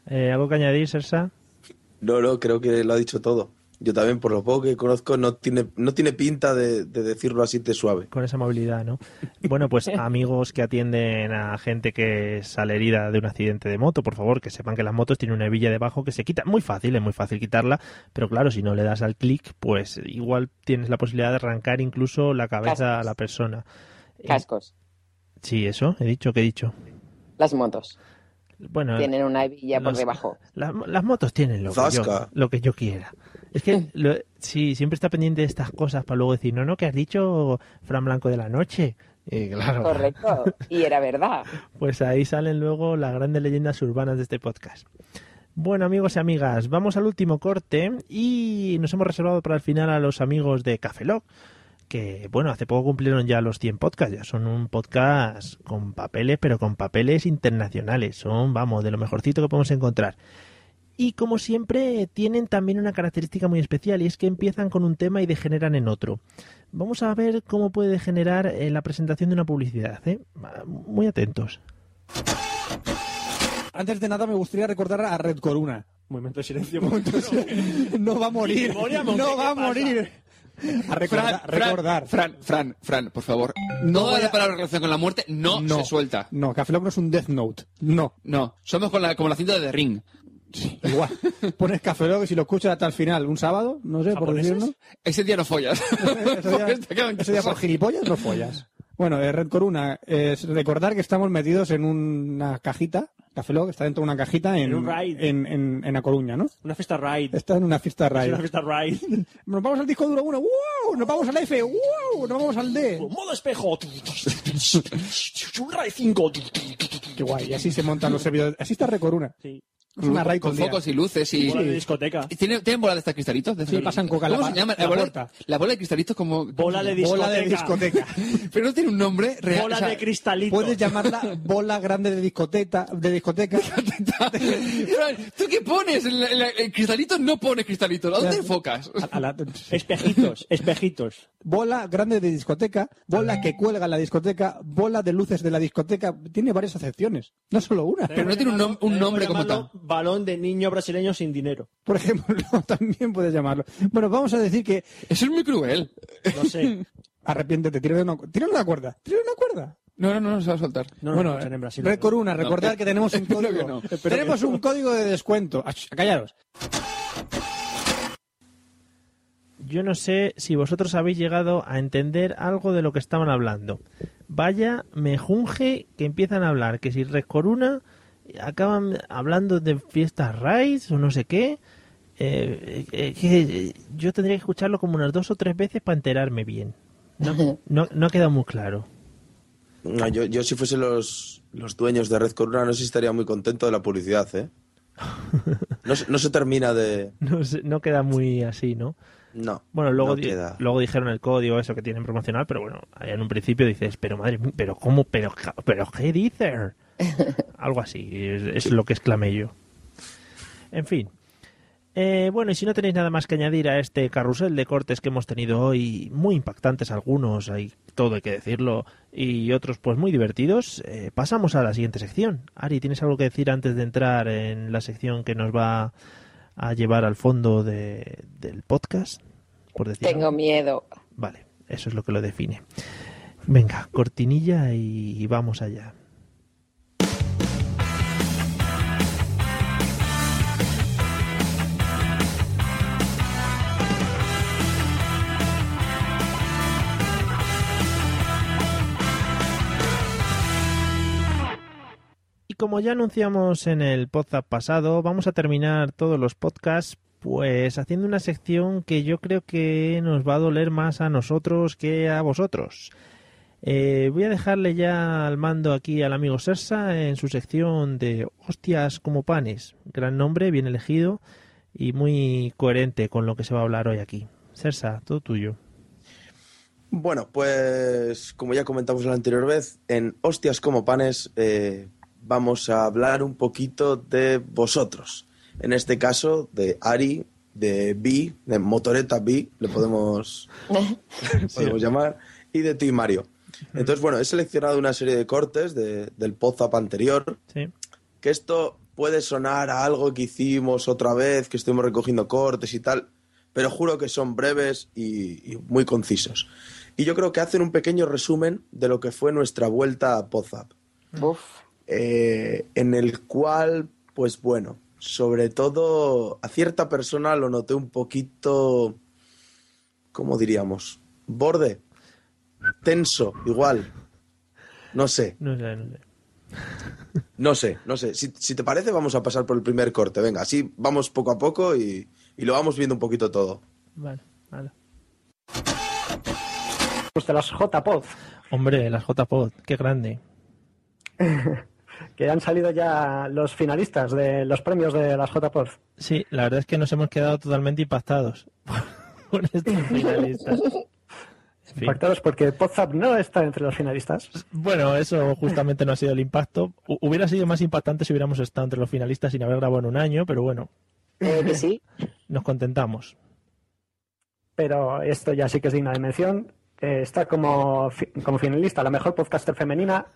Eh, ¿algo que añadir, Sersa? No, no, creo que lo ha dicho todo. Yo también, por lo poco que conozco, no tiene, no tiene pinta de, de decirlo así de suave. Con esa movilidad, ¿no? Bueno, pues (laughs) amigos que atienden a gente que sale herida de un accidente de moto, por favor, que sepan que las motos tienen una hebilla debajo que se quita. Muy fácil, es muy fácil quitarla, pero claro, si no le das al clic, pues igual tienes la posibilidad de arrancar incluso la cabeza a la persona. Cascos. Sí, eso, he dicho, que he dicho. Las motos Bueno, tienen una hebilla por debajo. Las, las motos tienen lo que, yo, lo que yo quiera. Es que (laughs) lo- sí, siempre está pendiente de estas cosas para luego decir, no, no, que has dicho Fran Blanco de la noche. Y claro, Correcto. Y era verdad. (laughs) pues ahí salen luego las grandes leyendas urbanas de este podcast. Bueno, amigos y amigas, vamos al último corte y nos hemos reservado para el final a los amigos de Café Lock, que, bueno, hace poco cumplieron ya los 100 podcasts, ya son un podcast con papeles, pero con papeles internacionales, son, vamos, de lo mejorcito que podemos encontrar. Y como siempre, tienen también una característica muy especial y es que empiezan con un tema y degeneran en otro. Vamos a ver cómo puede degenerar eh, la presentación de una publicidad. ¿eh? Va, Muy atentos. Antes de nada me gustaría recordar a Red Corona. Momento de silencio. (laughs) No va a morir. No ¿qué va a morir. A recordar. Fran, recordar. Fran, Fran, Fran, por favor. No Toda voy la palabra relación con la muerte no, No. se suelta. No, Café Lock no es un Death Note. No. No, somos con la, como la cinta de The Ring. Igual. Pones Café Lock y si lo escuchas hasta el final, un sábado, no sé, por ¿Japoneses? decirlo. Ese día no follas. (laughs) Ese día, ese día por gilipollas no follas. Bueno, de Red Corona, es recordar que estamos metidos en una cajita. Café Lock está dentro de una cajita en, En un en, en, en A Coruña, ¿no? Una fiesta raid. Está en una fiesta Es raid. una fiesta raid. (laughs) Nos vamos al disco duro 1, ¡wow! Nos vamos al F, ¡wow! Nos vamos al D. Modo espejo. (laughs) Un raid 5. Qué guay, y así se montan los servidores. Así está Recoruna. Sí. Es una raid con el focos y luces y... Bola de discoteca. ¿Y ¿Tienen, ¿Tienen bola de estas cristalitos? De Sí, pasan coca en la ¿Cómo se llama? la La bola, puerta. la bola de cristalitos como... Bola de discoteca. Bola de discoteca. (laughs) Pero no tiene un nombre real. Bola o sea, de cristalitos. Puedes llamarla bola grande de discoteca. De discoteca. (laughs) ¿Tú qué pones? En la- en la- en cristalitos no pones cristalitos. ¿A dónde enfocas? A- (laughs) Espejitos, espejitos. bola grande de discoteca, bola que cuelga en la discoteca, bola de luces de la discoteca. Tiene varias acepciones, no solo una. Pero no tiene un, nom- un nombre como tal. Balón de niño brasileño sin dinero. Por ejemplo, (laughs) también puedes llamarlo. Bueno, vamos a decir que Eso es muy cruel. No sé. (laughs) arrepiéntete, tira una, tira una cuerda, tira una cuerda. No, no, no, no se va a soltar. No, no bueno, escuchan en Brasil. No, recordad que tenemos un (laughs) código. que no. Tenemos que no. un código de descuento. Ach, callaros. Yo no sé si vosotros habéis llegado a entender algo de lo que estaban hablando. Vaya mejunje que empiezan a hablar, que si Red Corona acaban hablando de fiestas raids o no sé qué. Eh, eh, que yo tendría que escucharlo como unas dos o tres veces para enterarme bien. No, (laughs) no, no ha quedado muy claro. No, yo, yo si fuese los, los dueños de Red Corona no sé si estaría muy contento de la publicidad, ¿eh? (laughs) No, se- no se termina de... No, sé, no queda muy así, ¿no? No. Bueno, luego, no di- queda. luego dijeron el código eso que tienen promocional, pero bueno, en un principio dices, pero madre mía, pero cómo, pero, pero qué dices. (laughs) Algo así, es, es lo que exclamé yo. En fin. Eh, bueno, y si no tenéis nada más que añadir a este carrusel de cortes que hemos tenido hoy, muy impactantes algunos, hay todo hay que decirlo, y otros pues muy divertidos, eh, pasamos a la siguiente sección. Ari, ¿tienes algo que decir antes de entrar en la sección que nos va a llevar al fondo de- del podcast? Por decir Tengo algo? miedo. Vale, eso es lo que lo define. Venga, cortinilla y vamos allá. Como ya anunciamos en el podcast pasado, vamos a terminar todos los podcasts pues haciendo una sección que yo creo que nos va a doler más a nosotros que a vosotros. Eh, voy a dejarle ya al mando aquí al amigo Sersa en su sección de hostias como panes. Gran nombre, bien elegido y muy coherente con lo que se va a hablar hoy aquí. Sersa, todo tuyo. Bueno, pues como ya comentamos la anterior vez, en Hostias como Panes eh, vamos a hablar un poquito de vosotros. En este caso, de Ari, de B, de Motoreta B, le podemos, (laughs) le podemos llamar, y de ti, Mario. Entonces, bueno, he seleccionado una serie de cortes de- del Podzap anterior, Sí. que esto puede sonar a algo que hicimos otra vez, que estuvimos recogiendo cortes y tal, pero juro que son breves y, y muy concisos. Y yo creo que hacen un pequeño resumen de lo que fue nuestra vuelta a Podzap. Eh, en el cual, pues bueno, sobre todo a cierta persona lo noté un poquito, ¿cómo diríamos? Borde, tenso, igual. No sé, No sé, no sé. no sé, no sé. Si, si te parece, vamos a pasar por el primer corte. Venga, así vamos poco a poco y, y lo vamos viendo un poquito todo. Vale, vale. Pues de las JPod, Hombre, las JPod, qué grande. (laughs) que han salido ya los finalistas de los premios de las JPod. Sí, la verdad es que nos hemos quedado totalmente impactados (laughs) por estos finalistas. Impactados porque Podzap no está entre los finalistas. Bueno, eso justamente no ha sido el impacto. Hu- Hubiera sido más impactante si hubiéramos estado entre los finalistas sin haber grabado en un año, pero bueno, Eh, que sí. nos contentamos. Pero esto ya sí que es digna de mención. Eh, está como, fi- como finalista la mejor podcaster femenina.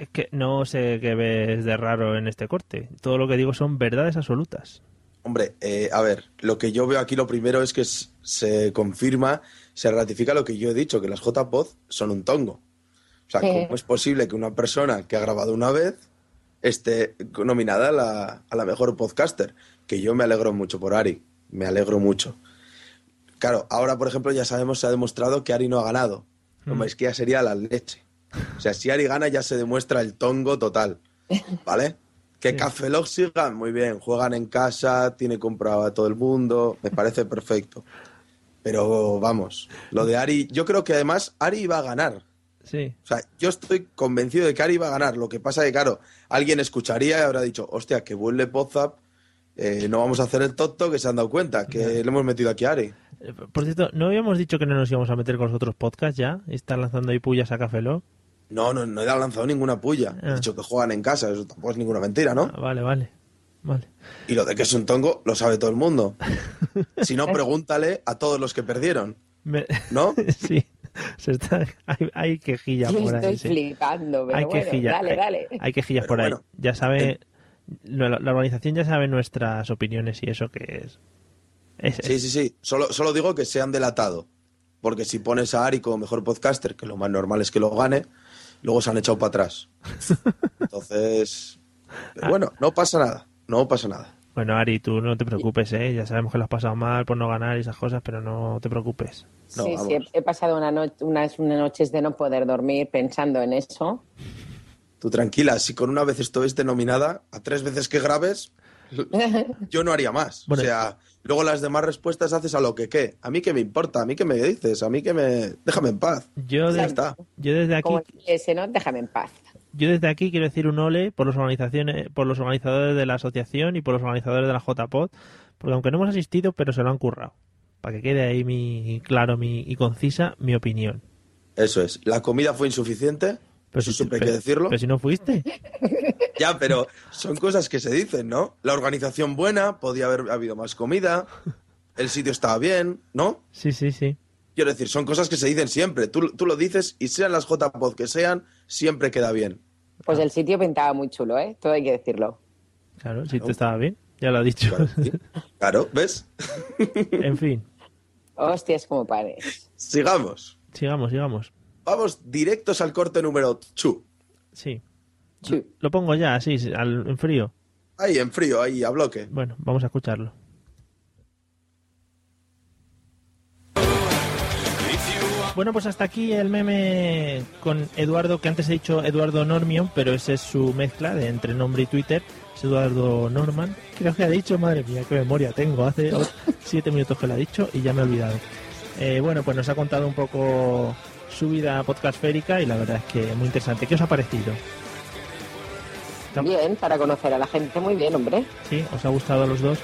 Es que no sé qué ves de raro en este corte. Todo lo que digo son verdades absolutas. Hombre, eh, a ver, lo que yo veo aquí lo primero es que se confirma, se ratifica lo que yo he dicho, que las JPod son un tongo. O sea, Sí. ¿cómo es posible que una persona que ha grabado una vez esté nominada a la, a la mejor podcaster? Que yo me alegro mucho por Ari, me alegro mucho. Claro, ahora, por ejemplo, ya sabemos, se ha demostrado que Ari no ha ganado. Hombre, es que ya sería la leche. O sea, si Ari gana ya se demuestra el tongo total, ¿vale? Que Café Lock sigan, muy bien, juegan en casa, tiene comprado a todo el mundo, me parece perfecto. Pero vamos, lo de Ari, yo creo que además Ari va a ganar. Sí. O sea, yo estoy convencido de que Ari va a ganar. Lo que pasa es que, claro, alguien escucharía y habrá dicho, hostia, que vuelve Podzap, eh, no vamos a hacer el tonto, que se han dado cuenta, que le hemos metido aquí a Ari. Eh, Por cierto, ¿no habíamos dicho que no nos íbamos a meter con los otros podcasts ya? ¿Y están lanzando ahí pullas a Café? No, no, no he lanzado ninguna puya. He Ah. dicho que juegan en casa, eso tampoco es ninguna mentira, ¿no? Ah, vale, vale. Vale. Y lo de que es un tongo lo sabe todo el mundo. (laughs) Si no, pregúntale a todos los que perdieron. Me- ¿No? (laughs) sí. Se está... hay, hay quejillas por ahí. estoy sí. flipando, pero Hay bueno, quejillas. dale, hay- dale. Hay quejillas Pero por ahí. Ya sabe... La, la organización ya sabe nuestras opiniones y eso que es... es- Sí, sí, sí. Solo, solo digo que se han delatado. Porque si pones a Ari como mejor podcaster, que lo más normal es que lo gane, luego se han echado para atrás. Entonces, pero bueno, no pasa nada. No pasa nada. Bueno, Ari, tú no te preocupes, ¿eh? Ya sabemos que lo has pasado mal por no ganar y esas cosas, pero no te preocupes. sí, sí, he, he pasado una no- unas, unas noches de no poder dormir pensando en eso. Tú tranquila, si con una vez estuviste nominada, a tres veces que grabes, (laughs) yo no haría más. Bueno. O sea, Luego las demás respuestas haces a lo que qué. A mí qué me importa, a mí qué me dices, a mí qué me... Déjame en paz. Yo, de- está. yo desde aquí Como ese, ¿no? Déjame en paz. Yo desde aquí quiero decir un ole por los organizaciones, por los organizadores de la asociación y por los organizadores de la JPod, porque aunque no hemos asistido, pero se lo han currado. Para que quede ahí mi claro mi, y concisa mi opinión. Eso es. ¿La comida fue insuficiente? Pero si- siempre hay que decirlo. Pero si no fuiste. Ya, pero son cosas que se dicen, ¿no? La organización buena, podía haber habido más comida, el sitio estaba bien, ¿no? Sí, sí, sí. Quiero decir, son cosas que se dicen siempre. Tú, tú lo dices y sean las JPod que sean, siempre queda bien. Pues el sitio pintaba muy chulo, ¿eh? Todo hay que decirlo. Claro, si te estaba bien, ya lo ha dicho. Claro, ¿ves? en fin, Hostias como pares. Sigamos. sigamos, sigamos. Vamos directos al corte número 2. Sí. Lo pongo ya, así, al, en frío. Ahí, en frío, ahí, a bloque. Bueno, vamos a escucharlo. Bueno, pues hasta aquí el meme con Eduardo, que antes he dicho Eduardo Normion, pero ese es su mezcla de entre nombre y Twitter. Es Eduardo Norman. Creo que ha dicho, madre mía, qué memoria tengo. Hace siete minutos que lo ha dicho y ya me he olvidado. Eh, bueno, pues nos ha contado un poco su vida podcastférica y la verdad es que muy interesante. ¿Qué os ha parecido? Bien, para conocer a la gente, muy bien, hombre. ¿Sí? ¿Os ha gustado a los dos?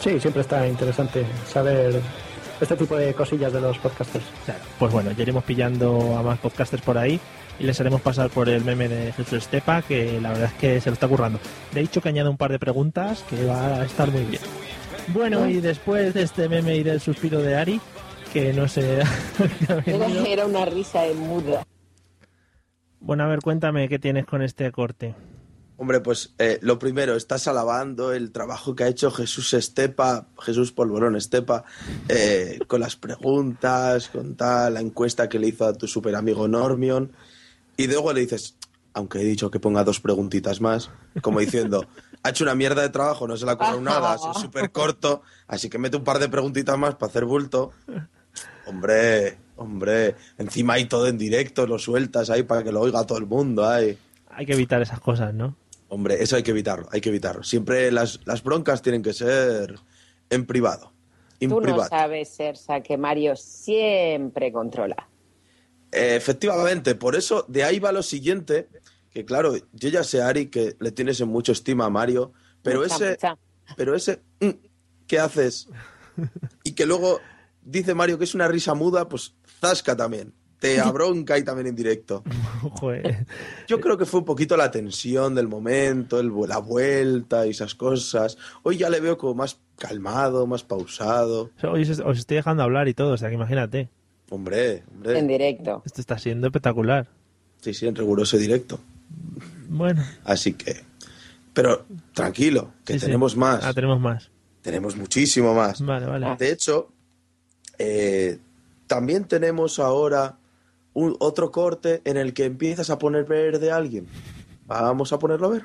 Sí, siempre está interesante saber este tipo de cosillas de los podcasters. Pues bueno, ya iremos pillando a más podcasters por ahí y les haremos pasar por el meme de Jesús Estepa, que la verdad es que se lo está currando. De hecho, que añade un par de preguntas que va a estar muy bien. Bueno, y después de este meme y del suspiro de Ari, que no sé... (laughs) Era, una risa de muda. bueno, a ver, cuéntame qué tienes con este corte. Hombre, pues eh, lo primero, estás alabando el trabajo que ha hecho Jesús Estepa, Jesús Polvorón Estepa, eh, con las preguntas, con tal, la encuesta que le hizo a tu super amigo Normion, y luego le dices, aunque he dicho que ponga dos preguntitas más, como diciendo, ha hecho una mierda de trabajo, no se la ha nada, sido (laughs) súper corto, así que mete un par de preguntitas más para hacer bulto. Hombre, hombre, encima hay todo en directo, lo sueltas ahí para que lo oiga todo el mundo, ahí. Hay que evitar esas cosas, ¿no? Hombre, eso hay que evitarlo, hay que evitarlo. Siempre las, las broncas tienen que ser en privado. En Tú no sabes, Sersa, que Mario siempre controla. Eh, efectivamente, por eso de ahí va lo siguiente, que claro, yo ya sé, Ari, que le tienes en mucho estima a Mario, pero Mucha, ese, mucha. pero ese, mm, ¿qué haces? (laughs) Y que luego dice Mario que es una risa muda, pues zasca también. Te abronca y también en directo. (laughs) Joder. Yo creo que fue un poquito la tensión del momento, el, la vuelta y esas cosas. Hoy ya le veo como más calmado, más pausado. Hoy os os estoy dejando hablar y todo, o sea que imagínate. Hombre, hombre. En directo. Esto está siendo espectacular. Sí, sí, en riguroso directo. Bueno. Así que. Pero tranquilo, que Sí, sí. tenemos más. Ah, tenemos más. Tenemos muchísimo más. Vale, vale. De hecho, eh, también tenemos ahora un, otro corte en el que empiezas a poner verde a alguien. Vamos a ponerlo a ver.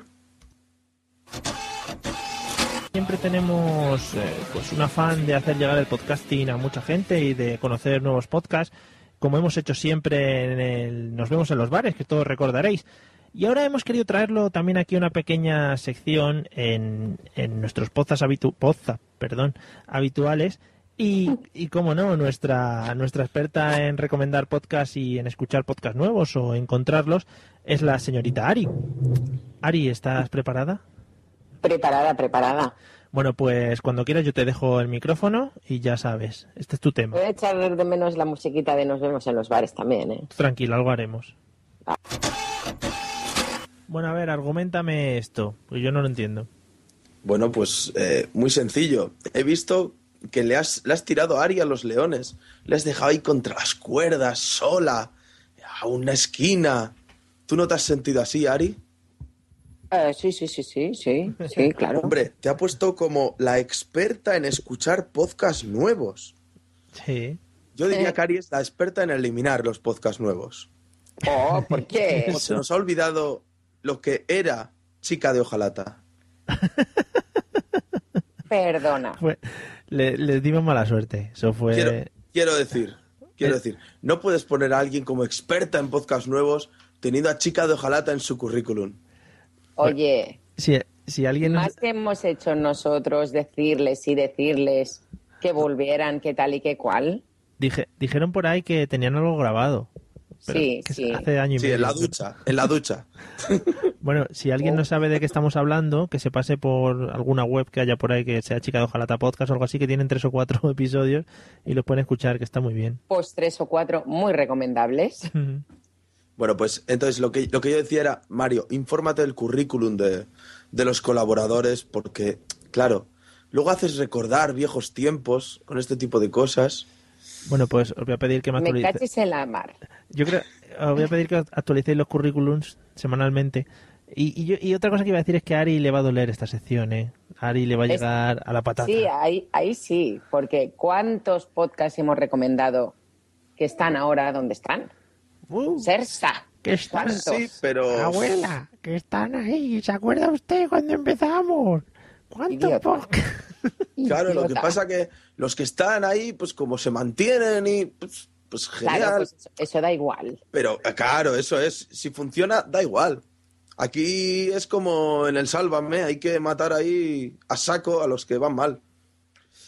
Siempre tenemos eh, pues un afán de hacer llegar el podcasting a mucha gente y de conocer nuevos podcasts, como hemos hecho siempre en el Nos vemos en los bares, que todos recordaréis. Y ahora hemos querido traerlo también aquí una pequeña sección en, en nuestros podcasts, habitu habituales. Y, y como no, nuestra, nuestra experta en recomendar podcasts y en escuchar podcasts nuevos o encontrarlos es la señorita Ari. Ari, ¿estás preparada? Preparada, preparada. Bueno, pues cuando quieras yo te dejo el micrófono y ya sabes, este es tu tema. Voy a echar de menos la musiquita de Nos vemos en los bares también, ¿eh? Tranquilo, algo haremos. Bueno, a ver, argumentame esto, porque yo no lo entiendo. Bueno, pues eh, muy sencillo. He visto que le has, le has tirado a Ari a los leones. Le has dejado ahí contra las cuerdas, sola, a una esquina. ¿Tú no te has sentido así, Ari? Eh, sí, sí, sí, sí, sí, sí, (laughs) claro. Hombre, te ha puesto como la experta en escuchar podcasts nuevos. Sí. Yo diría que Ari es la experta en eliminar los podcasts nuevos. Oh, ¿por (laughs) qué? Como se nos ha olvidado lo que era chica de hojalata. (laughs) Perdona. Fue, le, les dimos mala suerte. Eso fue. Quiero, quiero decir, quiero decir, no puedes poner a alguien como experta en podcasts nuevos teniendo a chica de hojalata en su currículum. Oye, Sí, si alguien nos- Más que hemos hecho nosotros decirles y decirles que volvieran, qué tal y qué cual. dije- dijeron por ahí que tenían algo grabado. Pero Sí, que sí. Hace año y Sí, medio. en la ducha, en la ducha. (laughs) Bueno, si alguien no sabe de qué estamos hablando, que se pase por alguna web que haya por ahí que sea Chica de Ojalata Podcast o algo así, que tienen tres o cuatro (laughs) episodios y los pueden escuchar, que está muy bien. Pues tres o cuatro muy recomendables. (laughs) Bueno, pues entonces lo que, lo que yo decía era, Mario, infórmate del currículum de, de los colaboradores, porque, claro, luego haces recordar viejos tiempos con este tipo de cosas. Bueno, pues os voy a pedir que me Me actualicéis. cachis en la mar. Yo creo, os voy a pedir que actualicéis los currículums semanalmente. Y, y, yo- y otra cosa que iba a decir es que a Ari le va a doler esta sección, ¿eh? A Ari le va a Es- llegar a la patata. Sí, ahí, ahí sí, porque ¿cuántos podcasts hemos recomendado que están ahora donde están? Sersa. Que están ¿Cuántos? Sí, pero... Abuela, que están ahí. ¿Se acuerda usted cuando empezamos? ¿Cuánto Idiota. (laughs) Claro, lo que pasa que los que están ahí, pues como se mantienen y pues, pues genial. Claro, pues eso, eso da igual. Pero eh, claro, eso es, si funciona, da igual. Aquí es como en el Sálvame, hay que matar ahí a saco a los que van mal.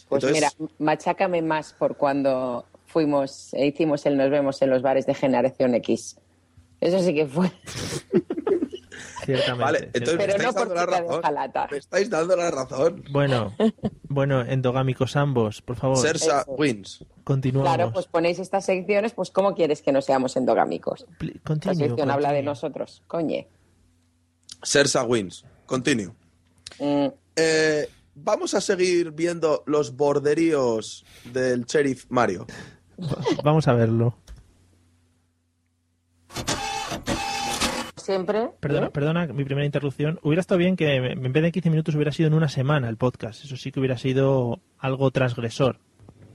Pues Entonces- mira, machácame más por cuando fuimos, e hicimos el Nos vemos en los bares de Generación X. Eso sí que fue. (laughs) Ciertamente. Vale, entonces me Pero estáis no dando la razón. Me estáis dando la razón. Bueno, (laughs) bueno, endogámicos ambos, por favor. Sersa Eso. wins. Continuamos. Claro, pues ponéis estas secciones, pues ¿cómo quieres que no seamos endogámicos? La continue, sección habla de nosotros, coñe. Sersa wins. Continue. Mm, Eh, vamos a seguir viendo los borderíos del sheriff Mario. Vamos a verlo. Siempre. Perdona, perdona mi primera interrupción. Hubiera estado bien que en vez de 15 minutos hubiera sido en una semana el podcast. Eso sí que hubiera sido algo transgresor.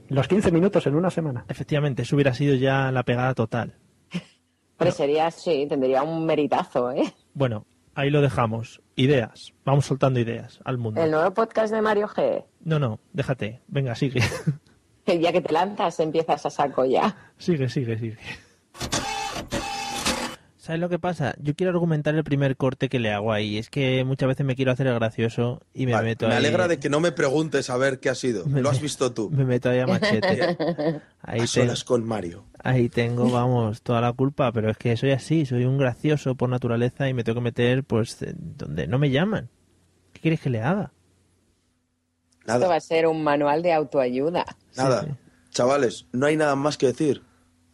Los 15 minutos en una semana. Efectivamente, eso hubiera sido ya la pegada total. (laughs) Hombre, sería, sí, tendría un meritazo, ¿eh? Bueno, ahí lo dejamos. Ideas. Vamos soltando ideas al mundo. El nuevo podcast de Mario G. No, no, déjate. Venga, sigue. (laughs) Ya que te lanzas, empiezas a saco ya. Sigue, sigue, sigue. ¿Sabes lo que pasa? Yo quiero argumentar el primer corte que le hago ahí. Es que muchas veces me quiero hacer el gracioso y me Vale, meto me ahí. alegra de que no me preguntes a ver qué ha sido. Lo has visto tú. Me meto ahí a machete. (laughs) Ahí, a te- solas con Mario. ahí tengo, vamos, toda la culpa, pero es que soy así, soy un gracioso por naturaleza y me tengo que meter, pues, donde no me llaman. ¿Qué quieres que le haga? Esto va a ser un manual de autoayuda. Nada. Chavales, no hay nada más que decir.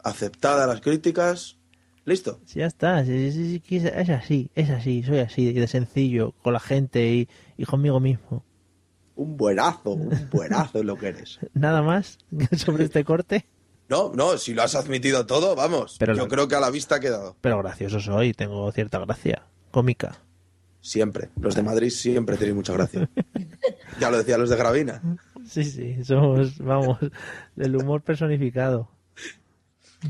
Aceptada las críticas. Listo. Sí, ya está, es, es así, es así, soy así, de sencillo, con la gente y, y conmigo mismo. Un buenazo, un buenazo es lo que eres. (laughs) Nada más (laughs) sobre este corte, No, no, si lo has admitido todo, vamos. Pero Yo lo- creo que a la vista ha quedado. pero gracioso soy, tengo cierta gracia, cómica. Siempre. Los de Madrid siempre tienen mucha gracia. (laughs) ya lo decían los de Gravina. Sí, sí, somos, vamos, del humor personificado.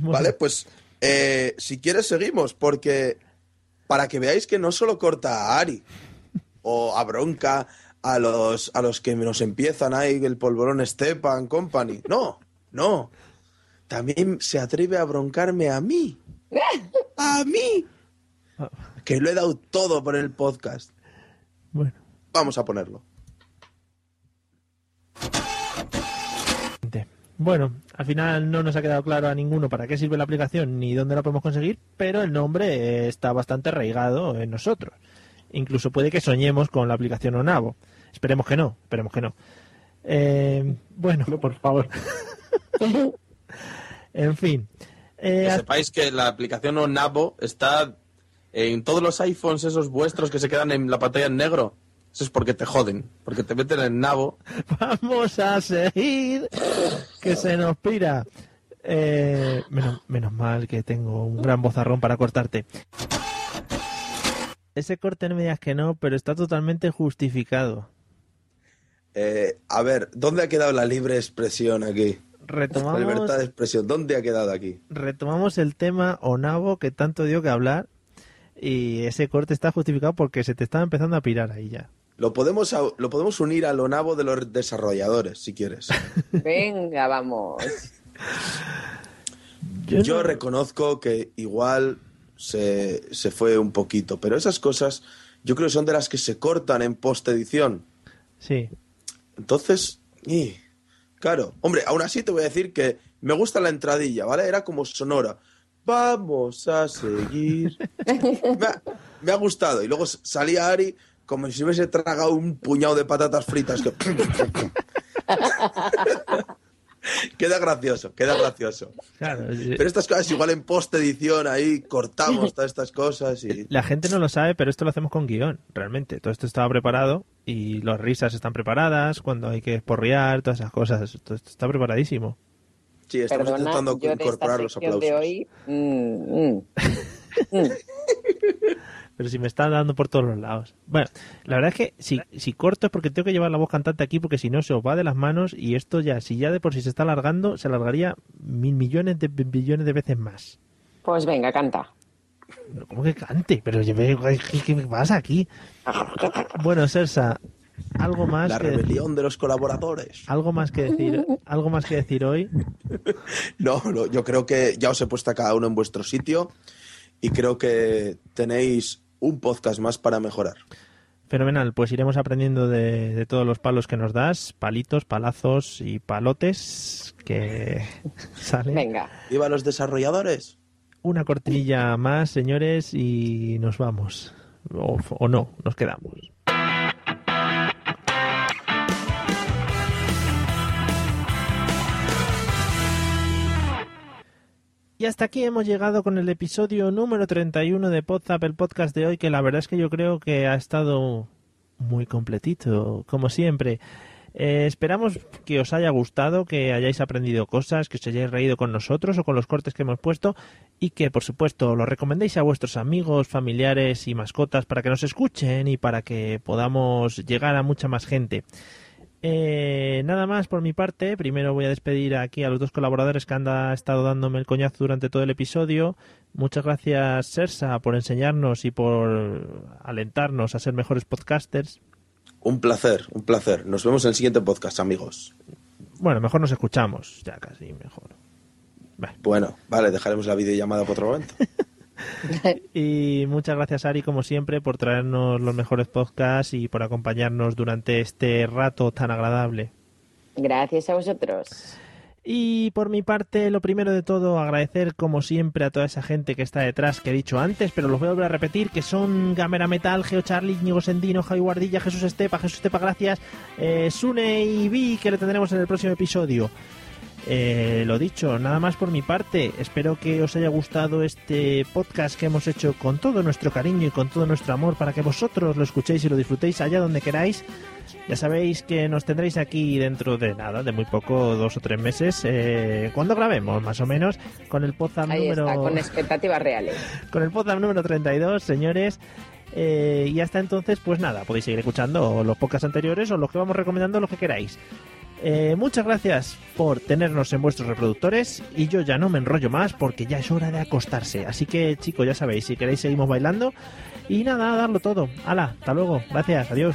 Vale, pues eh, si quieres seguimos, porque para que veáis que no solo corta a Ari o a Bronca, a los, a los que nos empiezan ahí, el polvorón Stepan Company. No, no. También se atreve a broncarme a mí. ¡A mí! Que lo he dado todo por el podcast. Bueno. Vamos a ponerlo. Bueno, al final no nos ha quedado claro a ninguno para qué sirve la aplicación ni dónde la podemos conseguir, pero el nombre está bastante arraigado en nosotros. Incluso puede que soñemos con la aplicación Onavo. Esperemos que no, esperemos que no. Eh, bueno, por favor. (laughs) en fin. Eh, Que sepáis que la aplicación Onabo está en todos los iPhones esos vuestros que se quedan en la pantalla en negro. Eso es porque te joden, porque te meten en nabo. (laughs) Vamos a seguir, que se nos pira. Eh, menos, menos mal que tengo un gran bozarrón para cortarte. Ese corte no me digas que no, pero está totalmente justificado. Eh, a ver, ¿dónde ha quedado la libre expresión aquí? Retomamos- La libertad de expresión, ¿dónde ha quedado aquí? Retomamos el tema Onavo que tanto dio que hablar y ese corte está justificado porque se te estaba empezando a pirar ahí ya. Lo podemos, lo podemos unir al Onabo de los desarrolladores, si quieres. (laughs) Venga, vamos. Yo, no- reconozco que igual se, se fue un poquito, pero esas cosas yo creo que son de las que se cortan en post-edición. Sí. Entonces, y, claro, hombre, aún así te voy a decir que me gusta la entradilla, ¿vale? Era como sonora. Vamos a seguir. (laughs) me, ha, me ha gustado. Y luego salía Ari como si hubiese tragado un puñado de patatas fritas. Que... (laughs) queda gracioso, queda gracioso. Claro, Pero estas cosas igual en post-edición ahí cortamos todas estas cosas y... La gente no lo sabe, pero esto lo hacemos con guion, realmente. Todo esto estaba preparado y las risas están preparadas, cuando hay que esporrear, todas esas cosas. Todo esto está preparadísimo. Sí, estamos Perdona, intentando yo de esta incorporar los aplausos. de hoy... mm, mm. Mm. (laughs) Pero si me están dando por todos los lados. Bueno, la verdad es que si, si corto es porque tengo que llevar la voz cantante aquí, porque si no se os va de las manos y esto ya, si ya de por sí se está alargando, se alargaría mil millones de billones de veces más. Pues venga, canta. ¿Cómo que cante? Pero me- ¿qué, pasa aquí? Bueno, Sersa, algo más La que rebelión de los colaboradores. algo más que decir, algo más que decir hoy. (laughs) No, no, yo creo que ya os he puesto a cada uno en vuestro sitio y creo que tenéis un podcast más para mejorar. Fenomenal, pues iremos aprendiendo de, de todos los palos que nos das, palitos, palazos y palotes que (laughs) salen. Venga. ¡Viva los desarrolladores! Una cortinilla más, señores, y nos vamos. O, o no, nos quedamos. Y hasta aquí hemos llegado con el episodio número 31 de Podzap, el podcast de hoy, que la verdad es que yo creo que ha estado muy completito, como siempre. Eh, esperamos que os haya gustado, que hayáis aprendido cosas, que os hayáis reído con nosotros o con los cortes que hemos puesto y que, por supuesto, lo recomendéis a vuestros amigos, familiares y mascotas para que nos escuchen y para que podamos llegar a mucha más gente. Eh, nada más por mi parte. Primero voy a despedir aquí a los dos colaboradores que han da- estado dándome el coñazo durante todo el episodio. Muchas gracias, Sersa, por enseñarnos y por alentarnos a ser mejores podcasters. Un placer, un placer. Nos vemos en el siguiente podcast, amigos. Bueno, mejor nos escuchamos, ya casi mejor. Bueno, vale, dejaremos la videollamada para otro momento. (laughs) (laughs) Y muchas gracias, Ari, como siempre, por traernos los mejores podcasts y por acompañarnos durante este rato tan agradable. Gracias a vosotros. Y por mi parte, lo primero de todo, agradecer como siempre a toda esa gente que está detrás, que he dicho antes, pero los voy a volver a repetir, que son Gamera Metal, Geo Charlie, Íñigo Sendino, Javi Guardilla, Jesús Estepa, Jesús Estepa, gracias, eh, Sune y Vi, que le tendremos en el próximo episodio. Eh, lo dicho, nada más por mi parte. Espero que os haya gustado este podcast que hemos hecho con todo nuestro cariño y con todo nuestro amor para que vosotros lo escuchéis y lo disfrutéis allá donde queráis. Ya sabéis que nos tendréis aquí dentro de nada, de muy poco, dos o tres meses, eh, cuando grabemos, más o menos, con el podcast Ahí número está, con expectativas reales. (laughs) con el podcast número 32, señores. Eh, y hasta entonces, pues nada, podéis seguir escuchando los podcasts anteriores o los que vamos recomendando, lo que queráis. Eh, muchas gracias por tenernos en vuestros reproductores y yo ya no me enrollo más porque ya es hora de acostarse. Así que chicos, ya sabéis, si queréis seguimos bailando y nada, darlo todo. Hala, hasta luego, gracias, adiós.